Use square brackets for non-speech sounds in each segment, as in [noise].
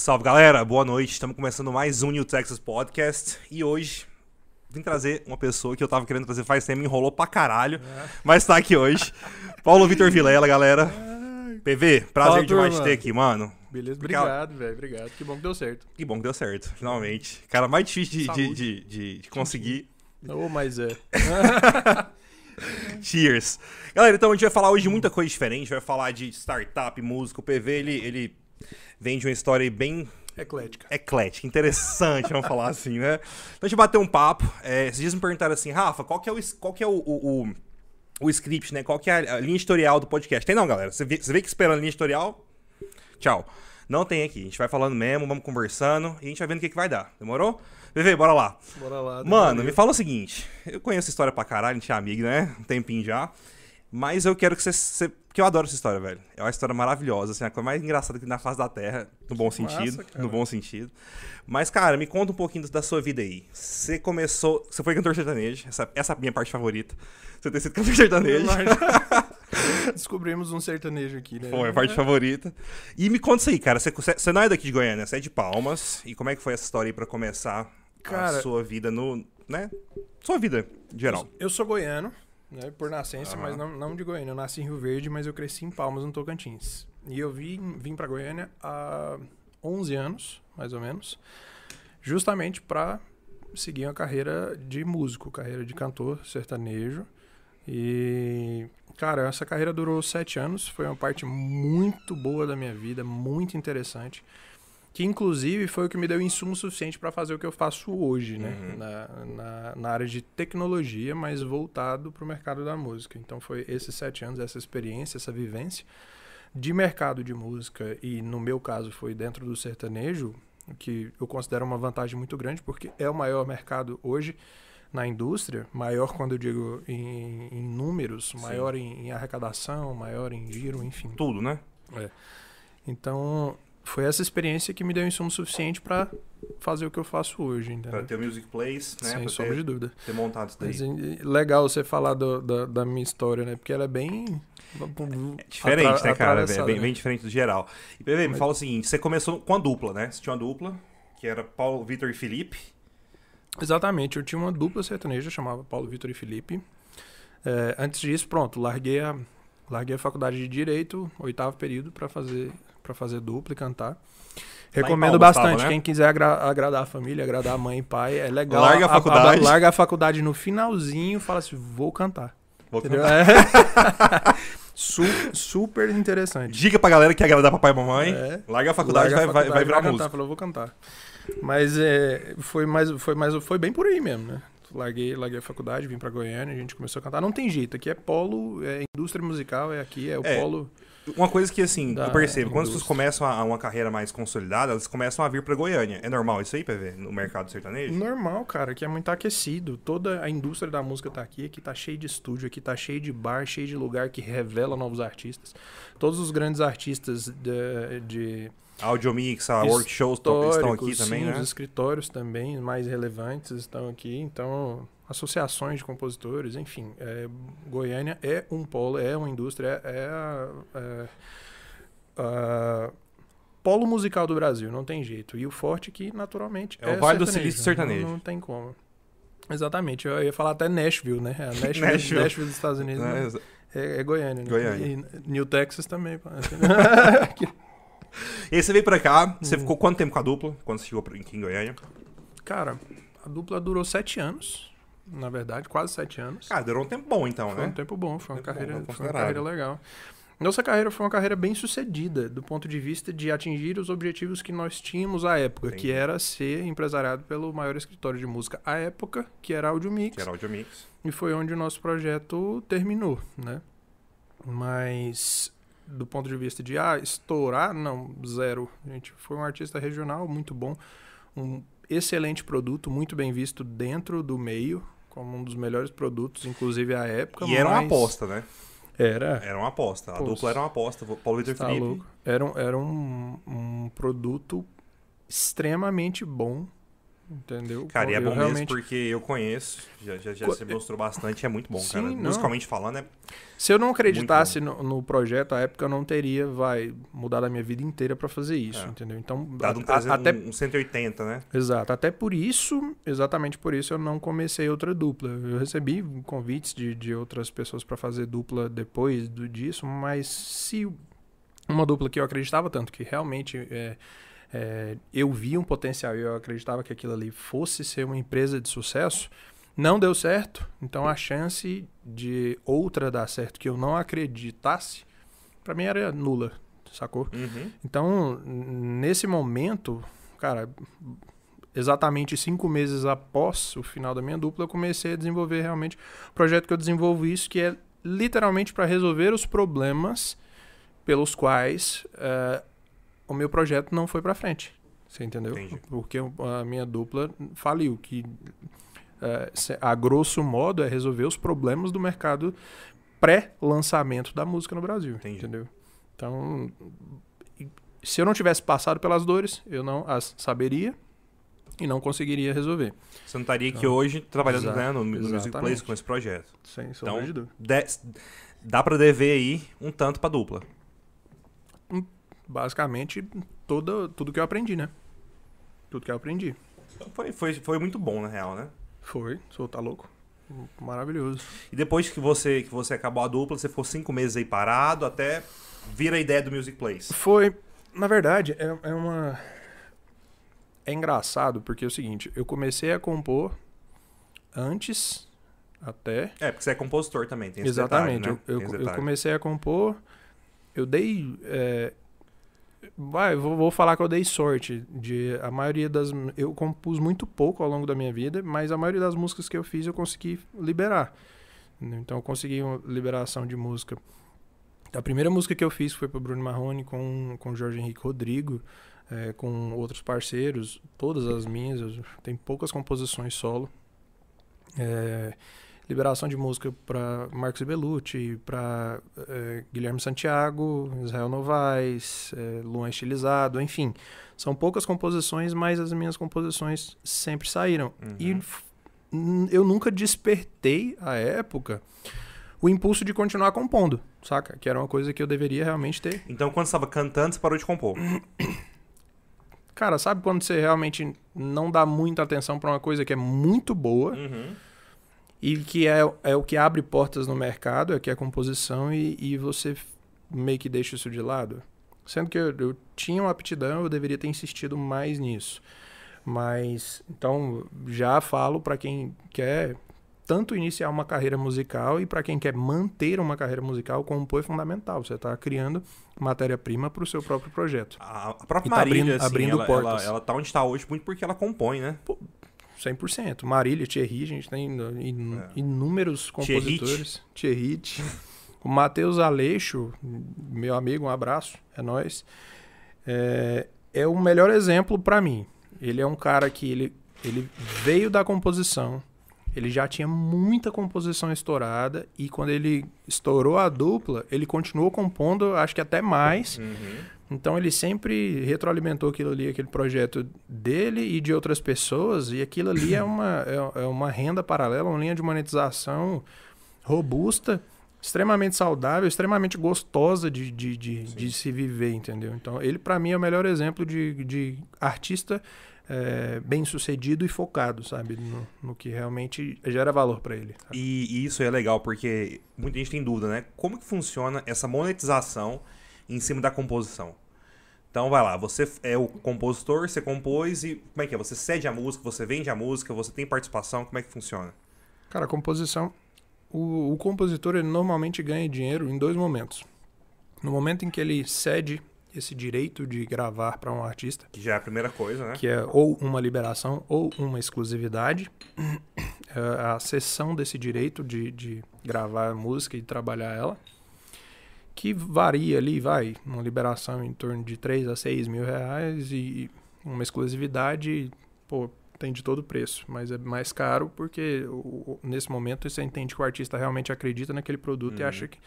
Salve galera, boa noite. Estamos começando mais um New Texas Podcast e hoje vim trazer uma pessoa que eu tava querendo trazer faz tempo, me enrolou pra caralho, É. mas tá aqui hoje. [laughs] Paulo Vitor Vilela, galera. PV, prazer Fala, demais turma. ter aqui, mano. Beleza, Obrigado. obrigado, velho. Obrigado. Que bom que deu certo. Que bom que deu certo, finalmente. Cara, mais difícil de, de, de, de- de conseguir. Ô, mas é. [laughs] Cheers. Galera, então a gente vai falar hoje de muita coisa diferente. Vai falar de startup, música. O PV, ele, ele vem de uma história bem Eclética. eclética, interessante, vamos falar assim, né? Então a gente bateu um papo. É, esses dias me perguntaram assim, Rafa, qual que é o, qual que é o, o, o- o script, né? Qual que é a, a linha editorial do podcast? Tem não, galera. Você vê, você vê que esperando a linha editorial? Tchau. Não tem aqui. A gente vai falando mesmo, vamos conversando e a gente vai vendo o que, que vai dar. Demorou? VV, bora lá. Bora lá. Mano, me fala o seguinte. Eu conheço essa história pra caralho, a gente é amigo, né? Um tempinho já. Mas eu quero que você, você- Porque eu adoro essa história, velho. É uma história maravilhosa, assim, a coisa mais engraçada que na face da Terra, no bom sentido. cara. No bom sentido. Mas, cara, me conta um pouquinho da sua vida aí. Você começou. Você foi cantor sertanejo. Essa, essa é a minha parte favorita. Você ter sido cantor sertanejo. [laughs] Descobrimos um sertanejo aqui, né? Foi a parte favorita. E me conta isso aí, cara. Você, você não é daqui de Goiânia, você é de Palmas. E como é que foi essa história aí pra começar a Cara- sua vida no. né? Sua vida, em geral. Eu sou goiano, né? Por nascença, Aham. mas não, não de Goiânia. Eu nasci em Rio Verde, mas eu cresci em Palmas, no Tocantins. E eu vim, vim pra Goiânia há 11 anos, mais ou menos. Justamente pra seguir uma carreira de músico, carreira de cantor sertanejo. E, cara, essa carreira durou sete anos. Foi uma parte muito boa da minha vida, muito interessante. Que, inclusive, foi o que me deu insumo suficiente para fazer o que eu faço hoje, né? Uhum. Na, na, na área de tecnologia, mas voltado para o mercado da música. Então, foi esses sete anos, essa experiência, essa vivência de mercado de música. E, no meu caso, foi dentro do sertanejo, que eu considero uma vantagem muito grande, porque é o maior mercado hoje na indústria, maior quando eu digo em, em números, maior em, em arrecadação, maior em giro, enfim. Tudo, né? Então, foi essa experiência que me deu insumo suficiente para fazer o que eu faço hoje, Pra entendeu? ter o Music Place, né? Sem pra sombra de dúvida. ter montado isso daí. Mas, e- legal você falar do- da, da minha história, né? Porque ela é bem... É diferente, atra- né, cara? É bem, né? bem diferente do geral. E, me Mas- fala o seguinte: você começou com a dupla, né? Você tinha uma dupla, que era Paulo, Vitor e Felipe. Exatamente, eu tinha uma dupla sertaneja, chamava Paulo Vitor e Felipe. É, antes disso, pronto, larguei a, larguei a faculdade de Direito, oitavo período, para fazer, pra fazer dupla e cantar. Recomendo Palmas bastante, tava, né? quem quiser agra- agradar a família, agradar a mãe e pai, é legal. Larga a faculdade. larga a faculdade no finalzinho, fala assim, vou cantar. Vou Entendeu? cantar. É. [laughs] Su- super interessante. Diga pra galera que quer agradar papai e mamãe. É. Larga a faculdade, Larga a vai, vai, vai faculdade, virar música. Falou, vou cantar. Mas é, foi mais, foi mais, foi bem por aí mesmo, né? Larguei, larguei a faculdade, vim pra Goiânia, a gente começou a cantar. Não tem jeito, aqui é polo, é indústria musical, é aqui, é o É. polo. Uma coisa que, assim, eu percebo, quando as pessoas indústria. começam a, uma carreira mais consolidada, elas começam a vir pra Goiânia. É normal isso aí, PV? No mercado sertanejo? Normal, cara, que é muito aquecido. Toda a indústria da música tá aqui, aqui tá cheio de estúdio, aqui tá cheio de bar, cheio de lugar que revela novos artistas. Todos os grandes artistas de, de Audiomix, a workshows estão aqui históricos, também, sim, né? Os escritórios também mais relevantes estão aqui. Então, associações de compositores, enfim. é, Goiânia é um polo, é uma indústria, é, a- é a- polo musical do Brasil, não tem jeito. E o forte que, naturalmente, É é, o Vale do Silício sertanejo. Não, não tem como. Exatamente, eu ia falar até Nashville, né? A [laughs] Nashville, Nashville. Nashville. dos Estados Unidos Né? né? é, é Goiânia, né? Goiânia. E New Texas também. [laughs] [laughs] E aí você veio pra cá, você Hum. ficou quanto tempo com a dupla? Quando você chegou aqui em Goiânia? Cara, a dupla durou sete anos, na verdade, quase sete anos. Cara, durou um tempo bom então, foi um né? tempo bom, foi uma, Tempo carreira, bom, foi uma carreira legal. Nossa carreira foi uma carreira bem sucedida, do ponto de vista de atingir os objetivos que nós tínhamos à época, Entendi. que era ser empresariado pelo maior escritório de música à época, que era Audio Mix, Que era Audiomix. e foi onde o nosso projeto terminou, né? Mas do ponto de vista de ah, estourar, não, zero. Gente foi um artista regional muito bom, um excelente produto, muito bem visto dentro do meio, como um dos melhores produtos, inclusive à época. E era uma mas- aposta, né? Era. Era uma aposta. A Pô, dupla era uma aposta. Paulo Vitor Tá Felipe. louco. Era, era um, um produto extremamente bom, Entendeu? Cara, e é Eu bom mesmo realmente- porque eu conheço, já, já, já você mostrou bastante, é muito bom, Sim, cara. não. Musicalmente falando, é Se eu não acreditasse no, no projeto, à época eu não teria, vai, mudar a minha vida inteira pra fazer isso, É. entendeu? Então, dado um, a- 300, até um 180, né? Exato, até por isso, exatamente por isso eu não comecei outra dupla. Eu recebi convites de, de outras pessoas para fazer dupla depois do, disso, mas se uma dupla que eu acreditava tanto, que realmente é, é, eu via um potencial e eu acreditava que aquilo ali fosse ser uma empresa de sucesso, não deu certo, então a chance de outra dar certo que eu não acreditasse, para mim era nula, sacou? Uhum. Então, nesse momento, cara, exatamente cinco meses após o final da minha dupla, eu comecei a desenvolver realmente o projeto que eu desenvolvo isso, que é literalmente para resolver os problemas pelos quais eh, o meu projeto não foi para frente. Você entendeu? Entendi. Porque a minha dupla faliu, que se- a grosso modo é resolver os problemas do mercado pré-lançamento da música no Brasil. Entendi. Entendeu? Então, se eu não tivesse passado pelas dores, eu não as saberia e não conseguiria resolver. Você não estaria aqui Então, hoje trabalhando exa- né, no, no Music. Place com esse projeto. Sem sombra Então, de dúvida. de- dá pra dever aí um tanto pra dupla. Basicamente, toda, tudo que eu aprendi, né? Tudo que eu aprendi. Foi, foi, foi muito bom, na real, né? Foi, sou tá louco. Maravilhoso. E depois que você, que você acabou a dupla, você ficou cinco meses aí parado até vir a ideia do Music Place. Foi, na verdade, é, é uma. É engraçado, porque é o seguinte, eu comecei a compor antes até É, porque você é compositor também, tem esse Exatamente. detalhe, né? eu, Tem eu, eu detalhe. comecei a compor, eu dei. é, vai, vou, vou falar que eu dei sorte. De a maioria das. Eu compus muito pouco ao longo da minha vida, mas a maioria das músicas que eu fiz eu consegui liberar. Então eu consegui uma liberação de música. A primeira música que eu fiz foi para Bruno Marrone com com Jorge Henrique Rodrigo, é, com outros parceiros, todas as minhas. Tem poucas composições solo. É, liberação de música para Marcos Bellucci, para Guilherme Santiago, Israel Novaes, é, Luan Estilizado, enfim. São poucas composições, mas as minhas composições sempre saíram. E Uhum. n- eu nunca despertei, à época, o impulso de continuar compondo, saca? Que era uma coisa que eu deveria realmente ter. Então, quando você estava cantando, você parou de compor. Cara, sabe quando você realmente não dá muita atenção para uma coisa que é muito boa Uhum. E que é, é o que abre portas no mercado, é que é a composição, e, e você meio que deixa isso de lado. Sendo que eu, eu tinha uma aptidão, eu deveria ter insistido mais nisso. Mas, então, já falo para quem quer tanto iniciar uma carreira musical e para quem quer manter uma carreira musical, compor é fundamental. Você está criando matéria-prima para o seu próprio projeto. A, própria tá Marília, abrindo- assim, abrindo ela, portas. Ela, ela tá onde está hoje muito porque ela compõe, né? 100%. Marília, Thierry, a gente tem in- É. inúmeros Thierry. compositores. Thierry. o Matheus Aleixo, meu amigo, um abraço, é nóis. É, é o melhor exemplo pra mim. Ele é um cara que ele, ele veio da composição, ele já tinha muita composição estourada e quando ele estourou a dupla, ele continuou compondo, acho que até mais. Uhum. Então ele sempre retroalimentou aquilo ali, aquele projeto dele e de outras pessoas, e aquilo ali é uma, é, é uma renda paralela, uma linha de monetização robusta, extremamente saudável, extremamente gostosa de, de, de, de se viver, entendeu? Então ele para mim é o melhor exemplo de, de artista é, bem sucedido e focado, sabe? No, no que realmente gera valor para ele. E, e isso é legal porque muita gente tem dúvida, né? Como que funciona essa monetização em cima da composição? Então vai lá, você é o compositor, você compôs e como é que é? Você cede a música, você vende a música, você tem participação, como é que funciona? Cara, a composição. O, o compositor ele normalmente ganha dinheiro em dois momentos. No momento em que ele cede esse direito de gravar para um artista, Que já é a primeira coisa, né? que é ou uma liberação ou uma exclusividade, [clears throat] é a cessão desse direito de, de gravar a música e trabalhar ela, que varia ali, vai, uma liberação em torno de 3 a 6 mil reais e uma exclusividade, pô, tem de todo preço, mas é mais caro porque nesse momento você entende que o artista realmente acredita naquele produto e Uhum. acha que,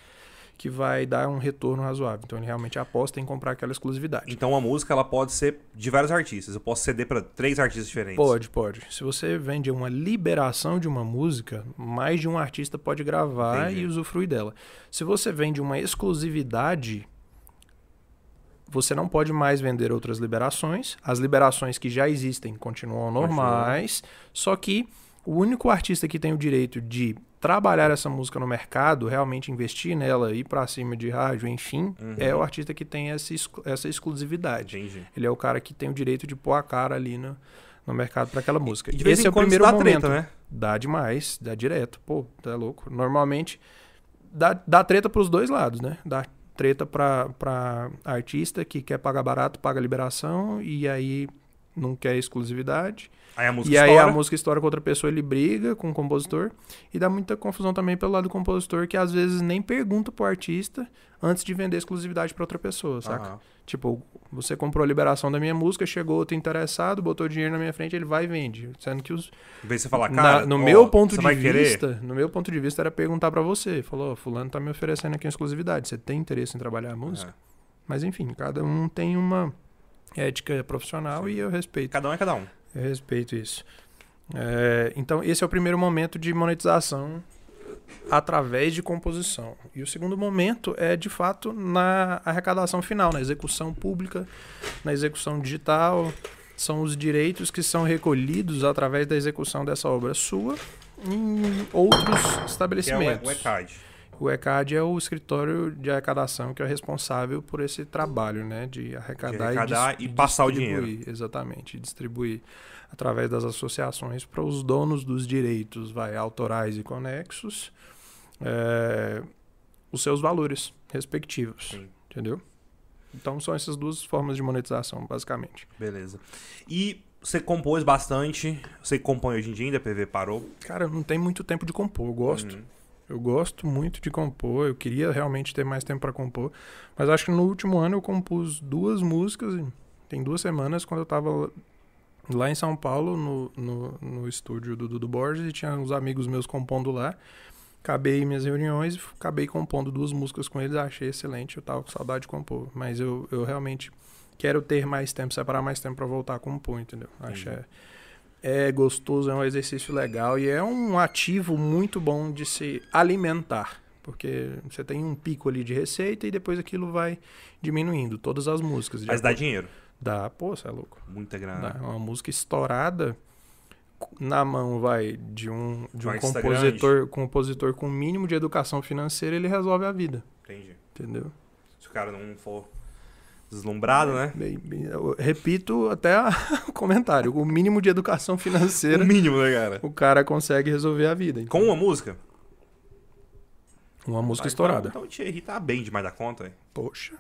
que vai dar um retorno razoável. Então ele realmente aposta em comprar aquela exclusividade. Então a música ela pode ser de vários artistas. Eu posso ceder para três artistas diferentes. Pode, pode. Se você vende uma liberação de uma música, mais de um artista pode gravar Entendi. e usufruir dela. Se você vende uma exclusividade, você não pode mais vender outras liberações. As liberações que já existem continuam normais, só que o único artista que tem o direito de trabalhar essa música no mercado, realmente investir nela, ir pra cima de rádio, enfim, Uhum. é o artista que tem essa, essa exclusividade. Entendi. Ele é o cara que tem o direito de pôr a cara ali no, no mercado para aquela música. E de vez Esse em é o primeiro dá momento. treta, né? Dá demais, dá direto. Pô, tá louco. Normalmente dá, dá treta pros dois lados, né? Dá treta pra artista que quer pagar barato, paga liberação e aí não quer exclusividade. Aí a música e aí estoura. a música estoura com outra pessoa, ele briga com o compositor. E dá muita confusão também pelo lado do compositor, que às vezes nem pergunta pro artista antes de vender exclusividade pra outra pessoa, saca? Aham. Tipo, você comprou a liberação da minha música, chegou outro interessado, botou dinheiro na minha frente, ele vai e vende. Sendo que os, Em vez de você falar, na- cara, no ó, meu ponto de vai querer? vista, no meu ponto de vista era perguntar pra você, falou, "Ó, fulano tá me oferecendo aqui uma exclusividade, você tem interesse em trabalhar a música? É. Mas enfim, cada um tem uma ética profissional e eu respeito. Cada um é cada um. Eu respeito isso. É, então, esse é o primeiro momento de monetização através de composição. E o segundo momento é, de fato, na arrecadação final, na execução pública, na execução digital. São os direitos que são recolhidos através da execução dessa obra sua em outros Que é o, estabelecimentos. o ECAD. O ECAD é o escritório de arrecadação que é responsável por esse trabalho, né? De arrecadar, De arrecadar dis- e passar o dinheiro. Exatamente, distribuir através das associações para os donos dos direitos, vai, autorais e conexos, é, os seus valores respectivos, Sim. entendeu? Então são essas duas formas de monetização, basicamente. Beleza. E você compôs bastante. Você compõe hoje em dia ainda, PV parou. Cara, não tem muito tempo de compor, eu gosto. Uhum. Eu gosto muito de compor, eu queria realmente ter mais tempo para compor, mas acho que no último ano eu compus duas músicas, tem duas semanas, quando eu tava lá em São Paulo, no, no, no estúdio do Dudu Borges, e tinha uns amigos meus compondo lá. Acabei minhas reuniões e acabei compondo duas músicas com eles, achei excelente, eu tava com saudade de compor, mas eu, eu realmente quero ter mais tempo, separar mais tempo para voltar a compor, entendeu? Acho é, é gostoso, é um exercício legal e é um ativo muito bom de se alimentar. Porque você tem um pico ali de receita e depois aquilo vai diminuindo. Todas as músicas. Mas dá acordo- dinheiro. Dá, pô, você é louco. Muita grana. Dá. Uma música estourada na mão, vai, de um, de Um compositor, compositor com mínimo de educação financeira, ele resolve a vida. Entendi. Entendeu? Se o cara não for deslumbrado, né? Bem- bem- repito até a- [laughs] o comentário. O mínimo de educação financeira, O mínimo, né, cara? o cara consegue resolver a vida. Com uma música? Uma música Ah, estourada. Então, então o Thierry tá bem demais da conta, hein? Poxa.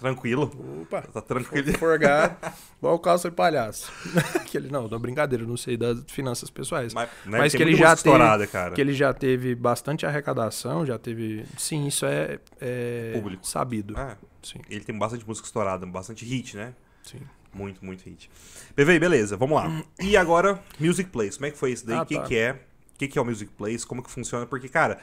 Tranquilo. Opa. Tá tranquilo. Forgado. [laughs] Igual o calça de palhaço. [laughs] Aquele, não, não brincadeira, eu não sei das finanças pessoais. Mas, né, Mas que ele já estourada, cara. Que ele já teve bastante arrecadação, já teve. Sim, isso é, é Público. sabido. É, Sim, ele tem bastante música estourada, bastante hit, né? sim. Muito, muito hit. PV, beleza, vamos lá. E agora, Music Place. Como é que foi isso daí? O Ah, que, tá. que é? O que, que é o Music Place? Como que funciona? Porque, cara,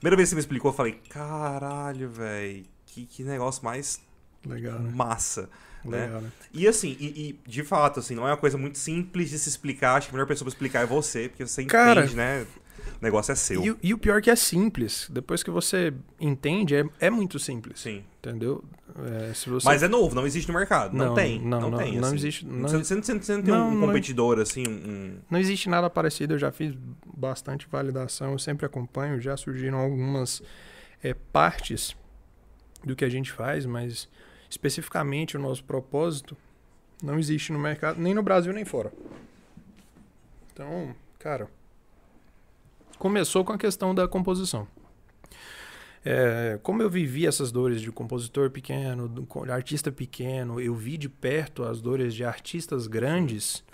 primeira vez que você me explicou, eu falei, caralho, velho, que, que negócio mais Legal, né? massa. né? Legal, né? E assim, e, e, de fato, assim, não é uma coisa muito simples de se explicar. Acho que a melhor pessoa pra explicar é você, porque você Cara, entende, né? O negócio é seu. E, o- e o pior é que é simples. Depois que você entende, é, é muito simples. Sim. Entendeu? É, você... Mas é novo, não existe no mercado. Não, Não, tem. não, Não, não, tem. não assim. existe- não- Você, você, não tem um não- competidor, assim, um. Não existe nada parecido, eu já fiz bastante validação, eu sempre acompanho, já surgiram algumas é, partes do que a gente faz, mas especificamente o nosso propósito não existe no mercado, nem no Brasil nem fora. Então, cara, começou com a questão da composição. É, como eu vivi essas dores de compositor pequeno, de artista pequeno, eu vi de perto as dores de artistas grandes,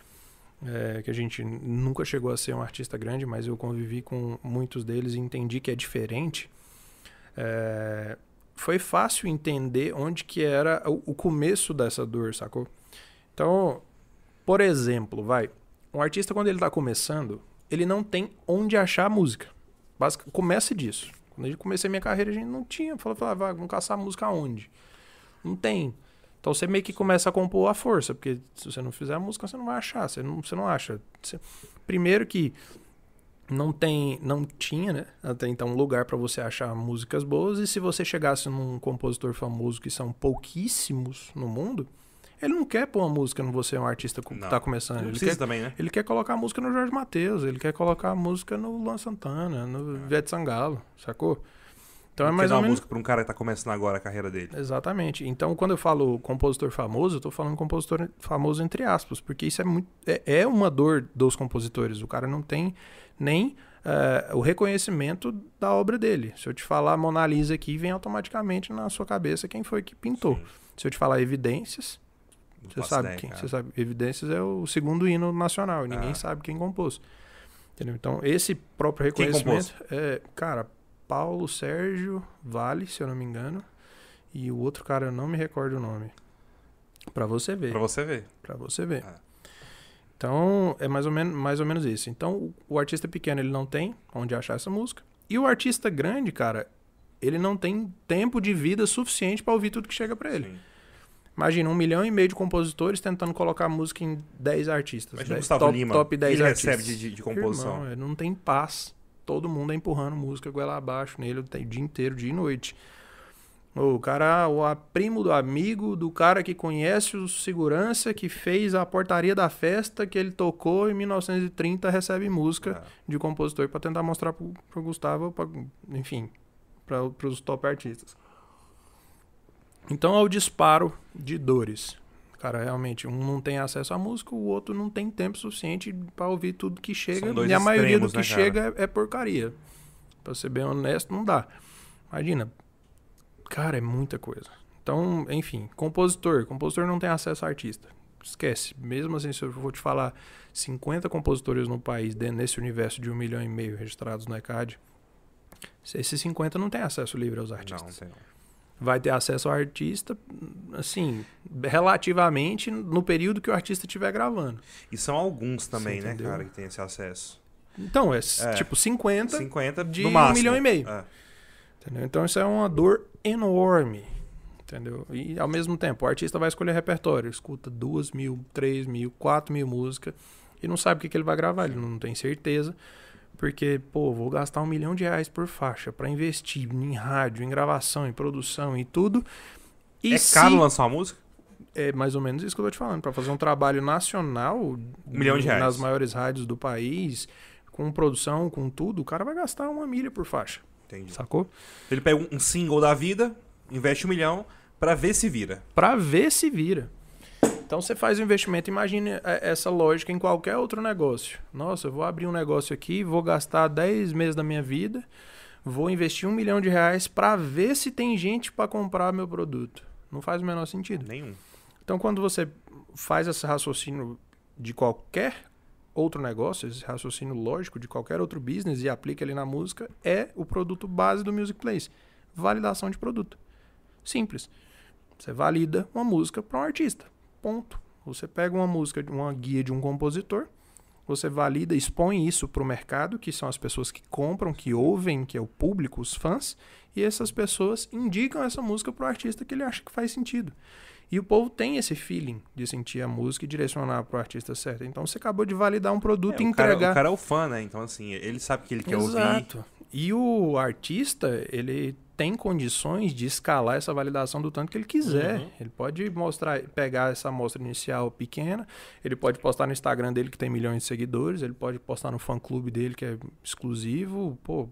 é, que a gente nunca chegou a ser um artista grande, mas eu convivi com muitos deles e entendi que é diferente. É, foi fácil entender onde que era o, começo dessa dor, sacou? Então, por exemplo, vai, um artista quando ele está começando, ele não tem onde achar a música. Basic, começa disso. Quando eu comecei minha carreira, a gente não tinha. Falava, ah, vamos caçar música aonde? Não tem. Então você meio que começa a compor à força, porque se você não fizer a música, você não vai achar, você não, você não acha. Você- Primeiro que não tem, não tinha, né, até então lugar para você achar músicas boas, e se você chegasse num compositor famoso que são pouquíssimos no mundo, ele não quer pôr uma música no você é um artista que Não. tá começando, ele precisa quer também, né? ele quer colocar a música no Jorge Mateus, ele quer colocar a música no Luan Santana, no Ivete Sangalo, sacou? Então é Não mais quer dar ou uma menos música pra um cara que tá começando agora a carreira dele. Exatamente. Então, quando eu falo compositor famoso, eu tô falando compositor famoso entre aspas, porque isso é muito é, é uma dor dos compositores. O cara não tem nem eh, o reconhecimento da obra dele. Se eu te falar Mona Lisa aqui, vem automaticamente na sua cabeça quem foi que pintou. Sim. Se eu te falar Evidências, Não você sabe ideia, quem? cara. Você sabe, Evidências é o segundo hino nacional, e ninguém Ah. sabe quem compôs. Entendeu? Então, esse próprio reconhecimento é, cara, Paulo Sérgio Vale, se eu não me engano, e o outro cara eu não me recordo o nome. Pra você ver, Pra você ver. Pra você ver. Ah. Então, é mais ou menos mais ou menos isso. Então, o, o artista pequeno ele não tem onde achar essa música, e o artista grande, cara, ele não tem tempo de vida suficiente pra ouvir tudo que chega pra ele. Sim. Imagina, um milhão e meio de compositores tentando colocar música em 10 artistas. Imagina 10 Gustavo top, Lima. top 10 ele artistas. recebe de, de, composição. Irmão, ele não tem paz. Todo mundo é empurrando música goela abaixo nele o dia inteiro, dia e noite. O cara, o primo do amigo, do cara que conhece o segurança, que fez a portaria da festa que ele tocou em 1930, recebe música É. de compositor pra tentar mostrar pro, pro Gustavo, pra, enfim, para os top artistas. Então é o disparo de dores. Cara, realmente, um não tem acesso à música, o outro não tem tempo suficiente pra ouvir tudo que chega. E a maioria do extremos, que né, chega é, é porcaria. Pra ser bem honesto, não dá. Imagina. Cara, é muita coisa. Então, enfim, compositor. Compositor não tem acesso a artista. Esquece. Mesmo assim, se eu vou te falar 50 compositores no país, nesse universo de um milhão e meio registrados no ECAD, esses 50 não têm acesso livre aos Não, artistas não tem. não. vai ter acesso ao artista, assim, relativamente no período que o artista estiver gravando. E são alguns também, né, cara, que tem esse acesso. Então, é, É. tipo 50, 50 de no um máximo. milhão e meio. É. entendeu? Então isso é uma dor enorme, entendeu? E ao mesmo tempo, o artista vai escolher repertório, escuta duas mil, três mil, quatro mil músicas e não sabe o que, que ele vai gravar, ele não tem certeza. Porque, pô, vou gastar um milhão de reais por faixa pra investir em rádio, em gravação, em produção e tudo. E é se- caro lançar uma música? É mais ou menos isso que eu tô te falando. Pra fazer um trabalho nacional, um milhão de reais. nas maiores rádios do país, com produção, com tudo, o cara vai gastar uma milha por faixa, Entendi. sacou? Ele pega um- single da vida, investe um milhão pra ver se vira. Pra ver se vira. Então você faz o investimento, imagine é, essa lógica em qualquer outro negócio. Nossa, eu vou abrir um negócio aqui, vou gastar 10 meses da minha vida, vou investir um milhão de reais pra ver se tem gente pra comprar meu produto. Não faz o menor sentido. Nenhum. Então, quando você faz esse raciocínio de qualquer outro negócio, esse raciocínio lógico de qualquer outro business e aplica ele na música, é o produto base do Music Place. Validação de produto. Simples. Você valida uma música para um artista. Ponto. Você pega uma música, uma guia de um compositor, você valida, expõe isso para o mercado, que são as pessoas que compram, que ouvem, que é o público, os fãs, e essas pessoas indicam essa música para o artista que ele acha que faz sentido. E o povo tem esse feeling de sentir a música e direcionar para o artista certo. Então você acabou de validar um produto É, e o, cara, entregar. o cara é o fã, né? Então, assim, ele sabe que ele quer ouvir. Exato. E o artista, ele tem condições de escalar essa validação do tanto que ele quiser. Uhum. Ele pode mostrar, pegar essa amostra inicial pequena, ele pode postar no Instagram dele que tem milhões de seguidores, ele pode postar no fã clube dele que é exclusivo, pô,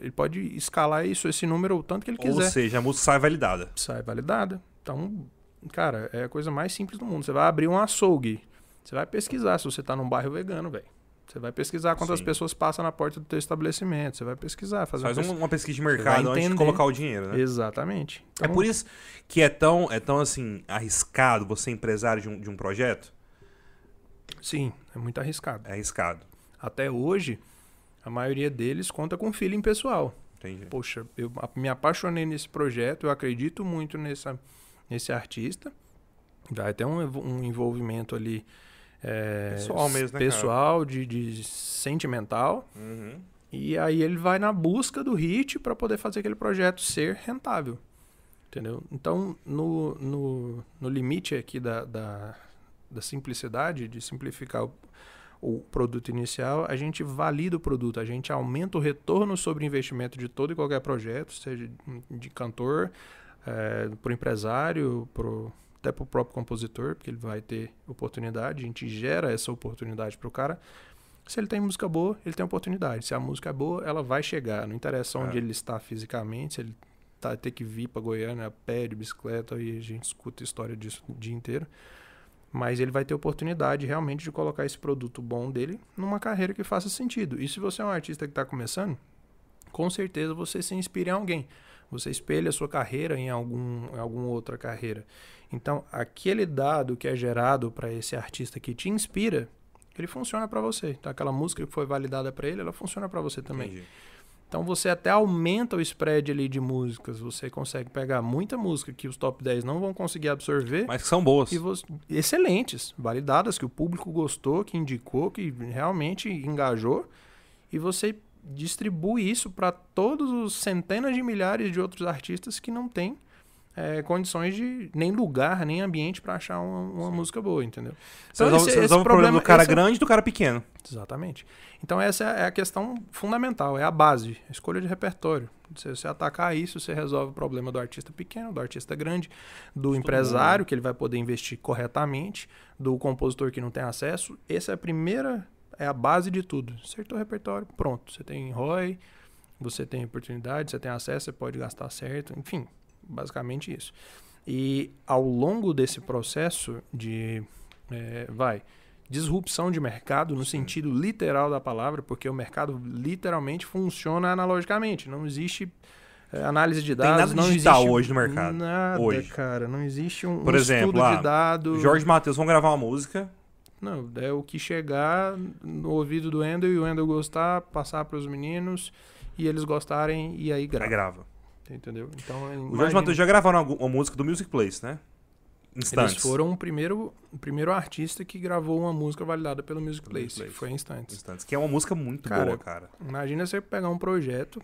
ele pode escalar isso, esse número o tanto que ele Ou quiser. seja, a música sai validada. Sai validada. Então, cara, é a coisa mais simples do mundo. Você vai abrir um açougue, você vai pesquisar se você tá num bairro vegano, velho. Você vai pesquisar quantas Sim. pessoas passam na porta do teu estabelecimento. Você vai pesquisar, fazer Faz uma um- pesquisa. uma pesquisa de mercado antes de colocar o dinheiro, né? Exatamente. É Então, por isso que é tão, é tão assim, arriscado você ser empresário de um, de um projeto? Sim, é muito arriscado. É arriscado. Até hoje, a maioria deles conta com feeling pessoal. Entendi. Poxa, eu me apaixonei nesse projeto, eu acredito muito nessa, nesse artista. Vai ter um, um envolvimento ali. é, Pessoal mesmo, né? Pessoal, de, de sentimental. Uhum. E aí ele vai na busca do hit para poder fazer aquele projeto ser rentável. Entendeu? Então, no, no, no limite aqui da, da, da simplicidade, de simplificar o, o produto inicial, a gente valida o produto, a gente aumenta o retorno sobre investimento de todo e qualquer projeto, seja de cantor, é, para o empresário, pro, até para o próprio compositor, porque ele vai ter oportunidade, a gente gera essa oportunidade para o cara. Se ele tem música boa, ele tem oportunidade. Se a música é boa, ela vai chegar. Não interessa onde é. ele está fisicamente, se ele tá, ter que vir para Goiânia a pé, de bicicleta, e a gente escuta a história disso o dia inteiro. Mas ele vai ter oportunidade realmente de colocar esse produto bom dele numa carreira que faça sentido. E se você é um artista que está começando, com certeza você se inspira em alguém. Você espelha a sua carreira em, algum, em alguma outra carreira. Então, aquele dado que é gerado para esse artista que te inspira, ele funciona para você. Então, aquela música que foi validada para ele, ela funciona para você também. Entendi. Então você até aumenta o spread ali de músicas. Você consegue pegar muita música que os top 10 não vão conseguir absorver. Mas que são boas. Você, excelentes, validadas, que o público gostou, que indicou, que realmente engajou. E você distribui isso para todos os centenas de milhares de outros artistas que não têm é, condições de nem lugar, nem ambiente para achar uma, uma música boa, entendeu? Então, você esse, esse problema do cara grande e do cara pequeno. Exatamente. Então essa é a questão fundamental, é a base, a escolha de repertório. Se você atacar isso, você resolve o problema do artista pequeno, do artista grande, do empresário, que ele vai poder investir corretamente, do compositor que não tem acesso. Essa é a primeira, é a base de tudo. Acertou o repertório, pronto. Você tem ROI, você tem oportunidade, você tem acesso, você pode gastar certo, enfim, basicamente isso. E ao longo desse processo de. É, vai. Disrupção de mercado no Sim. sentido literal da palavra, porque o mercado literalmente funciona analogicamente. Não existe é, análise de dados. Tem nada não digital existe hoje no mercado. Nada, hoje. cara. Não existe um, Por um exemplo, estudo lá, de dados. Jorge Matheus vão gravar uma música. Não, é o que chegar no ouvido do Ender e o Ender gostar, passar para os meninos e eles gostarem e aí grava. Aí grava. Entendeu? Então, o Jorge Matheus já gravaram uma música do Music Place, né? Instantes. Eles foram o primeiro, o primeiro artista que gravou uma música validada pelo Music Place, Music Place. que foi Instantes. Instantes, que é uma música muito cara, boa, cara. Imagina você pegar um projeto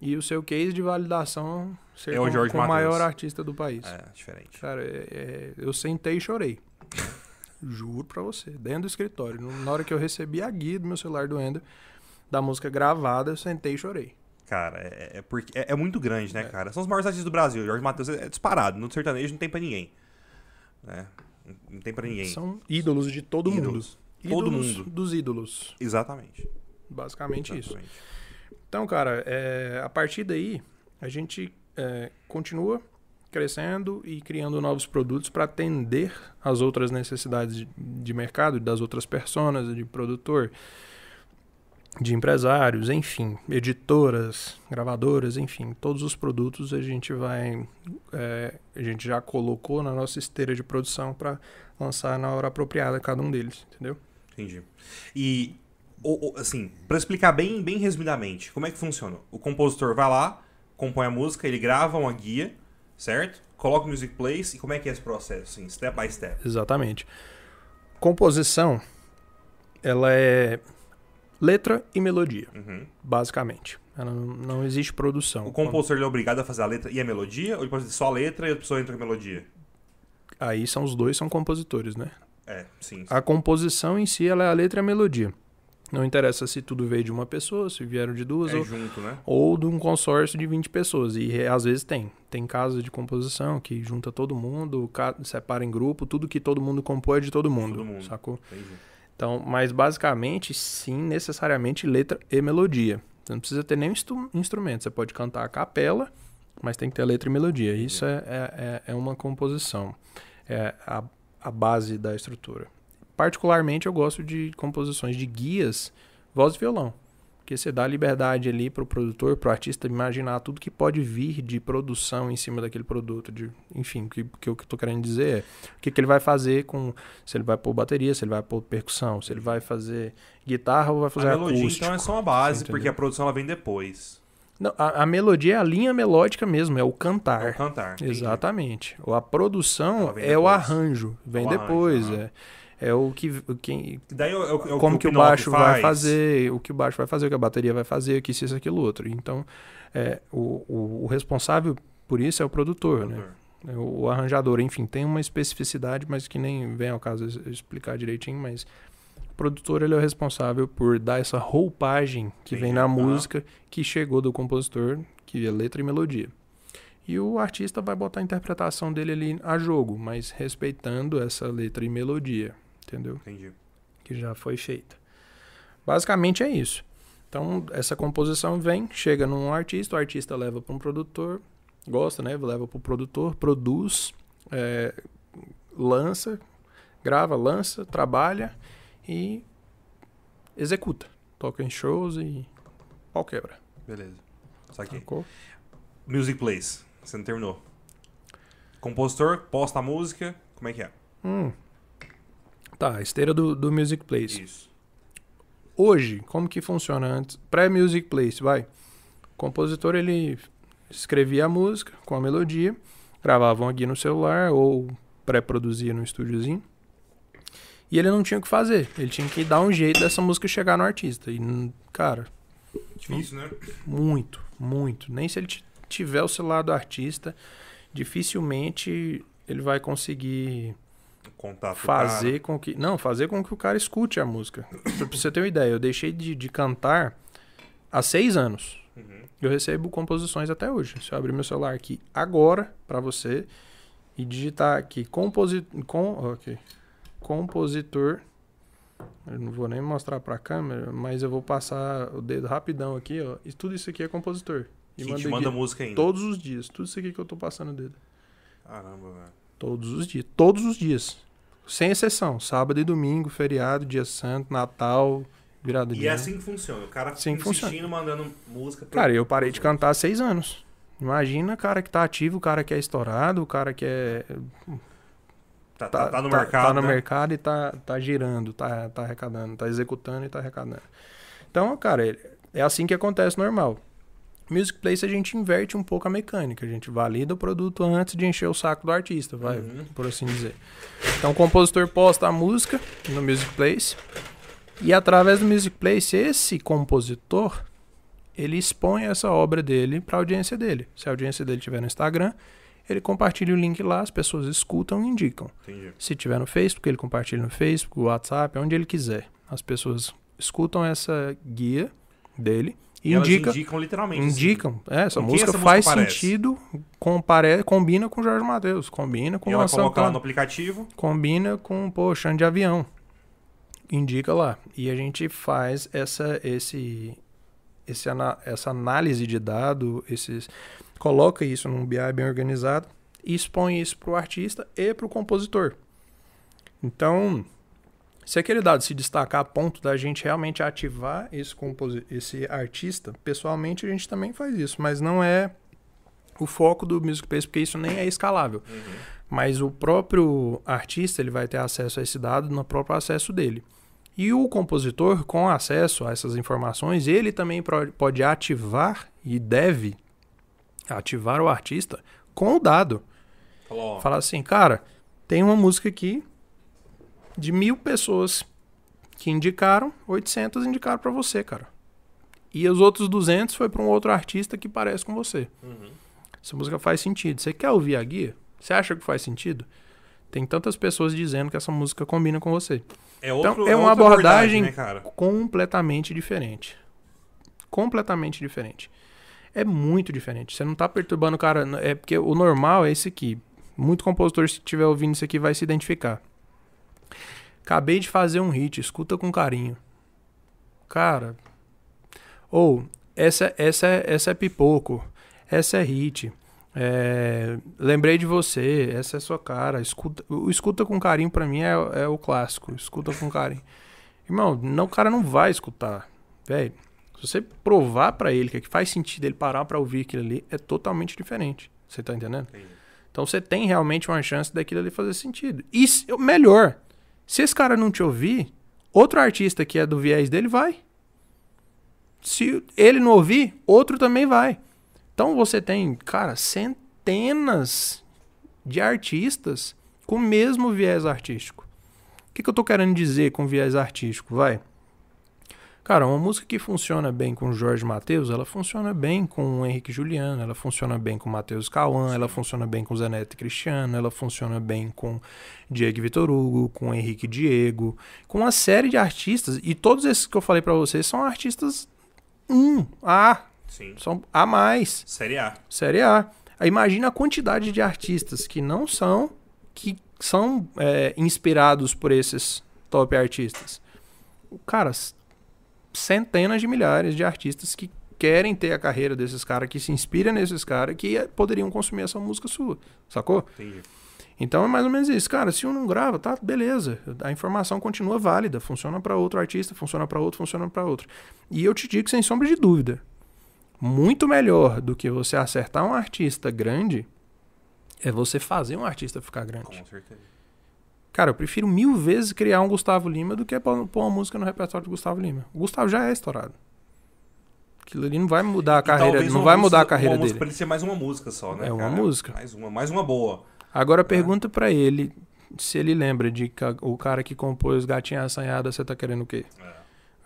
e o seu case de validação ser é o, Jorge com, com o maior artista do país. É, diferente. Cara, é, é, eu sentei e chorei. [laughs] Juro pra você. Dentro do escritório. Na hora que eu recebi a guia do meu celular do Ender, da música gravada, eu sentei e chorei. Cara, é, é porque é, é, muito grande, né, é. cara? São os maiores artistas do Brasil. Jorge Matheus é disparado. No sertanejo não tem pra ninguém. Né? Não tem pra ninguém. São ídolos de todo ídolos. mundo. Todo ídolos mundo. dos ídolos. Exatamente. Basicamente Exatamente. isso. Então, cara, é, a partir daí, a gente é, continua crescendo e criando novos produtos para atender as outras necessidades de, mercado, das outras personas, de produtor de empresários, enfim, editoras, gravadoras, enfim, todos os produtos a gente vai, é, a gente já colocou na nossa esteira de produção para lançar na hora apropriada cada um deles, entendeu? Entendi. E assim, para explicar bem, bem resumidamente, como é que funciona? O compositor vai lá, compõe a música, ele grava uma guia, certo? Coloca o music place e como é que é esse processo, assim, step by step? Exatamente. Composição, ela é letra e melodia, uhum. basicamente. Não, não, existe produção. O compositor é obrigado a fazer a letra e a melodia? Ou ele pode fazer só a letra e a pessoa entra com a melodia? Aí são os dois, são compositores, né? É, sim, sim. A composição em si, ela é a letra e a melodia. Não interessa se tudo veio de uma pessoa, se vieram de duas, é ou, junto, né? ou de um consórcio de 20 pessoas. E às vezes tem. Tem casos de composição que junta todo mundo, separa em grupo, tudo que todo mundo compõe é de todo mundo, todo mundo. sacou? Entendi. Então, mas basicamente, sim, necessariamente letra e melodia. Você não precisa ter nenhum instru instrumento. Você pode cantar a capela, mas tem que ter letra e melodia. Isso é, é, é uma composição. É a, a base da estrutura. Particularmente, eu gosto de composições de guias, voz e violão. Porque você dá liberdade ali para o produtor, para o artista imaginar tudo que pode vir de produção em cima daquele produto. De, enfim, o que, que eu estou querendo dizer é o que, que ele vai fazer com. Se ele vai pôr bateria, se ele vai pôr percussão, se ele vai fazer guitarra ou vai fazer a melodia, acústico. Então é só uma base, porque a produção ela vem depois. Não, a, a, melodia é a linha melódica mesmo, é o cantar. É o cantar. Exatamente. Ou a produção é o arranjo, vem é o depois. Arranjo, é. É o que. o Quem, Daí é o, é o- é o como que o Pinóquio baixo vai faz. fazer, o que o baixo vai fazer, o que a bateria vai fazer, o que isso, aquilo, outro. Então, é, o, o, o responsável por isso é o produtor, né? É O arranjador, enfim, tem uma especificidade, mas que nem vem ao caso explicar direitinho, mas o produtor ele é o responsável por dar essa roupagem que vem Entendi. na música que chegou do compositor, que é letra e melodia. E o artista vai botar a interpretação dele ali a jogo, mas respeitando essa letra e melodia, entendeu? Entendi. que já foi feita. Basicamente é isso. Então, essa composição vem, chega num artista, o artista leva para um produtor, gosta, né? Leva para o produtor, produz, é, lança, grava, lança, trabalha e executa. Toca em shows e pau quebra. Beleza. Saquei. Sacou? Music Plays. Você não terminou. Compositor, posta a música. Como é que é? Hum. Tá, a esteira do, do Music Place. Isso. Hoje, como que funciona antes? Pré-Music Place, vai. O compositor, ele escrevia a música com a melodia, gravavam aqui no celular ou pré-produzia no estúdiozinho. E ele não tinha o que fazer. Ele tinha que dar um jeito dessa música chegar no artista. E, cara, Difícil, né? muito, muito. Nem se ele ti- tiver o celular do artista, dificilmente ele vai conseguir Contato. fazer com que. Não, fazer com que o cara escute a música. pra você ter uma ideia, eu deixei de, de cantar há seis anos. Uhum. Eu recebo composições até hoje. Se eu abrir meu celular aqui agora pra você e digitar aqui composi com, ok, compositor. Eu não vou nem mostrar pra câmera, mas eu vou passar o dedo rapidão aqui, ó. E tudo isso aqui é compositor. E manda manda música ainda. todos os dias. Tudo isso aqui que eu tô passando o dedo. Caramba, velho. Todos os dias. Todos os dias. Sem exceção. Sábado e domingo, feriado, dia santo, Natal, virada de E é ano. assim que funciona. O cara Assim que insistindo, mandando música. pra- Cara, eu parei de cantar há seis anos. Imagina o cara que tá ativo, o cara que é estourado, o cara que é. Tá, tá, tá no mercado. Tá no né? mercado e tá, tá girando, tá, tá arrecadando, tá executando e tá arrecadando. Então, cara, ele- é assim que acontece normal. Music Place a gente inverte um pouco a mecânica. A gente valida o produto antes de encher o saco do artista, vai, Uhum. por assim dizer. Então o compositor posta a música no Music Place. E através do Music Place, esse compositor ele expõe essa obra dele para a audiência dele. Se a audiência dele estiver no Instagram, ele compartilha o link lá, as pessoas escutam e indicam. Entendi. Se tiver no Facebook, ele compartilha no Facebook, WhatsApp, onde ele quiser. As pessoas escutam essa guia dele e, elas indica, indicam literalmente. assim. indicam. É, essa música essa música faz parece? sentido, compare, combina com Jorge Matheus, combina com E ela coloca lá no aplicativo. combina com, pô, chão de avião. Indica lá. E a gente faz essa, esse, esse, essa análise de dado, esses, coloca isso num BI bem organizado e expõe isso para o artista e para o compositor. Então, se aquele dado se destacar a ponto da gente realmente ativar esse, composi- esse artista, pessoalmente a gente também faz isso, mas não é o foco do Music Place, porque isso nem é escalável. Mas o próprio artista ele vai ter acesso a esse dado no próprio acesso dele. E o compositor, com acesso a essas informações, ele também pode ativar e deve ativar o artista com o dado. Falar assim, cara, tem uma música aqui de mil pessoas que indicaram, 800 indicaram pra você, cara. E os outros 200 foi pra um outro artista que parece com você. Uhum. Essa música faz sentido. Você quer ouvir a guia? Você acha que faz sentido? Tem tantas pessoas dizendo que essa música combina com você. É, outro, Então, é uma outra abordagem- né? Completamente diferente. Completamente diferente. É muito diferente. Você não tá perturbando o cara. É porque o normal é esse aqui. Muito compositor, se estiver ouvindo isso aqui, vai se identificar. Acabei de fazer um hit, escuta com carinho. Cara. Ou, essa, essa, é- essa é pipoco. Essa é hit. É, lembrei de você, essa é sua cara. Escuta, o escuta com carinho pra mim é, é o clássico. Escuta com carinho. Irmão, não, o cara não vai escutar. Velho, se você provar pra ele que faz sentido ele parar pra ouvir aquilo ali, é totalmente diferente. Você tá entendendo? Entendi. Então você tem realmente uma chance daquilo ali fazer sentido. E se- melhor, se esse cara não te ouvir, outro artista que é do viés dele vai. Se ele não ouvir, outro também vai. Então você tem, cara, centenas de artistas com o mesmo viés artístico. que, que eu tô querendo dizer com viés artístico? Vai. Cara, uma música que funciona bem com o Jorge Matheus, ela funciona bem com o Henrique Juliano, ela funciona bem com o Matheus Cauã, ela funciona bem com o Zeneto Cristiano, ela funciona bem com Diego Vitor Hugo, com o Henrique Diego, com uma série de artistas, e todos esses que eu falei para vocês são artistas 1, A, Sim. são A+, mais, Série A. série A. Aí imagina a quantidade de artistas que não são, que são é, inspirados por esses top artistas. Cara, centenas de milhares de artistas que querem ter a carreira desses caras, que se inspiram nesses caras, que eh, poderiam consumir essa música sua, sacou? Entendi. Então é mais ou menos isso. Cara, se um não grava, tá, beleza. A informação continua válida. Funciona para outro artista, funciona para outro, funciona para outro. E eu te digo sem sombra de dúvida, muito melhor do que você acertar um artista grande é você fazer um artista ficar grande. Com certeza. Cara, eu prefiro mil vezes criar um Gustavo Lima do que pôr uma música no repertório do Gustavo Lima. O Gustavo já é estourado. Aquilo ali não vai mudar a carreira, não vai música- mudar a carreira uma música dele. pra ele ser mais uma música só, né? É uma cara? música. Mais uma, mais uma boa. Agora pergunta pra ele se ele lembra de ca- o cara que compôs Gatinha Assanhada, você tá querendo o quê? É.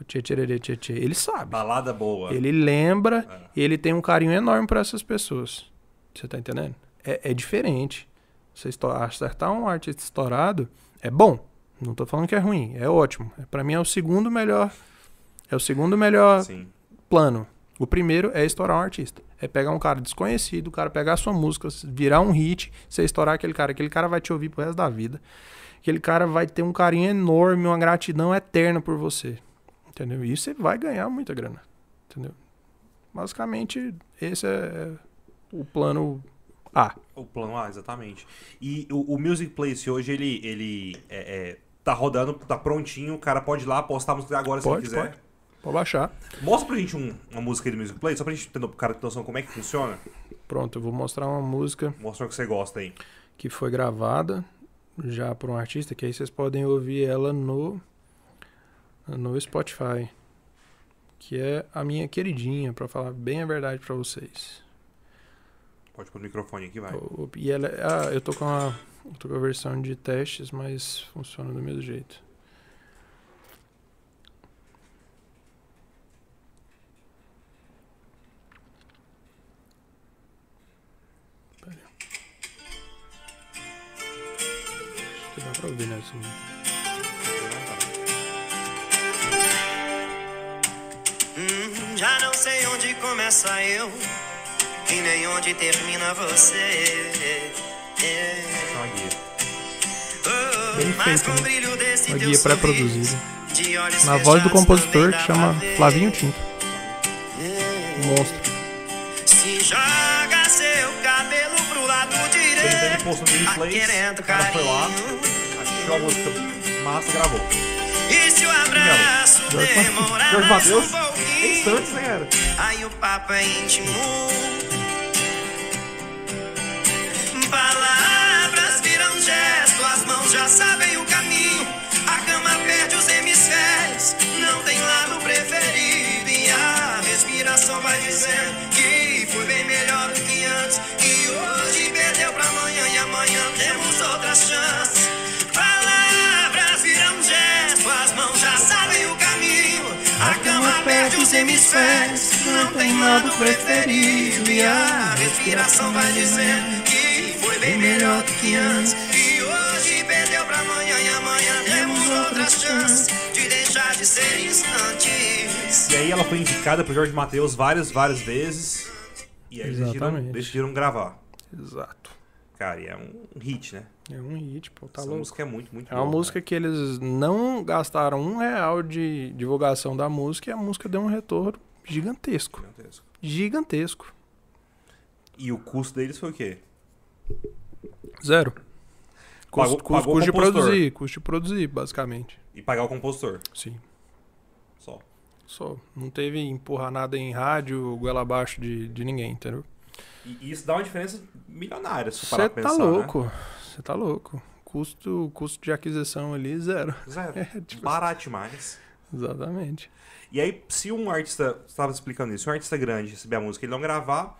O tchê tchê tchê tchê. Ele sabe. Balada boa. Ele lembra É. e ele tem um carinho enorme pra essas pessoas. Você tá entendendo? É, é diferente. Você acertar um artista estourado é bom. Não tô falando que é ruim, é ótimo. É, para mim é o segundo melhor. É o segundo melhor Sim. plano. O primeiro é estourar um artista. É pegar um cara desconhecido, o cara pegar a sua música, virar um hit, você estourar aquele cara. Aquele cara vai te ouvir pro resto da vida. Aquele cara vai ter um carinho enorme, uma gratidão eterna por você. Entendeu? E você vai ganhar muita grana. Entendeu? Basicamente, esse é o plano A. O plano A, exatamente. E o, o Music Place hoje, ele, ele é, é, tá rodando, tá prontinho, o cara pode ir lá postar a música agora se Pode, ele quiser. pode. Pode baixar. Mostra pra gente um- uma música aí do Music Place, só pra gente ter o cara ter noção como é que funciona. Pronto, eu vou mostrar uma música Mostra o que você gosta aí. que foi gravada já por um artista, que aí vocês podem ouvir ela no no Spotify, que é a minha queridinha, pra falar bem a verdade pra vocês. Pode pôr o microfone aqui, vai. E ela, ah, eu tô com a eu tô com a versão de testes, mas funciona do mesmo jeito. Pera aí. Acho que dá pra ouvir, né? assim. Hum, já não sei onde começa eu e nem onde termina você. É. Bem feito, né? Uma guia pré-produzida. Na voz do compositor que chama. Flavinho Tinto. Monstro. Se joga seu cabelo pro lado direito, postou no tá querendo o cara foi lá, achou a música massa gravou. E se o abraço demorar Jorge [laughs] um pouquinho, em instantes, né, cara? Aí o papo é íntimo. Já sabem o caminho. A cama perde os hemisférios, não tem lado preferido. E a respiração vai dizendo que foi bem melhor do que antes. E hoje perdeu pra amanhã e amanhã temos outras chances. Palavras viram gesto, as mãos já sabem o caminho. A cama perde os hemisférios, não tem lado preferido. E a respiração vai dizendo que foi bem melhor do que antes. E aí ela foi indicada pro Jorge Matheus várias, várias vezes. E aí eles decidiram, Exatamente. decidiram gravar. Exato. Cara, e é um hit, né? É um hit, pô, tá Essa louco. música é muito, muito É uma boa, música que eles não gastaram um real de divulgação da música e a música deu um retorno gigantesco. Gigantesco. Gigantesco. E o custo deles foi o quê? Zero. Custo, custo, pagou o custo de produzir, custo de produzir, basicamente. E pagar o compositor. Sim. Só. Só. Não teve empurrar nada em rádio, goela abaixo de, de ninguém, entendeu? E isso dá uma diferença milionária, se Você tá pensar, louco. Você tá louco. Custo, custo de aquisição ali, zero. Né? Zero. [laughs] É, tipo, Barato demais. exatamente. E aí, se um artista, você estava explicando isso, se um artista grande receber a música e ele não gravar,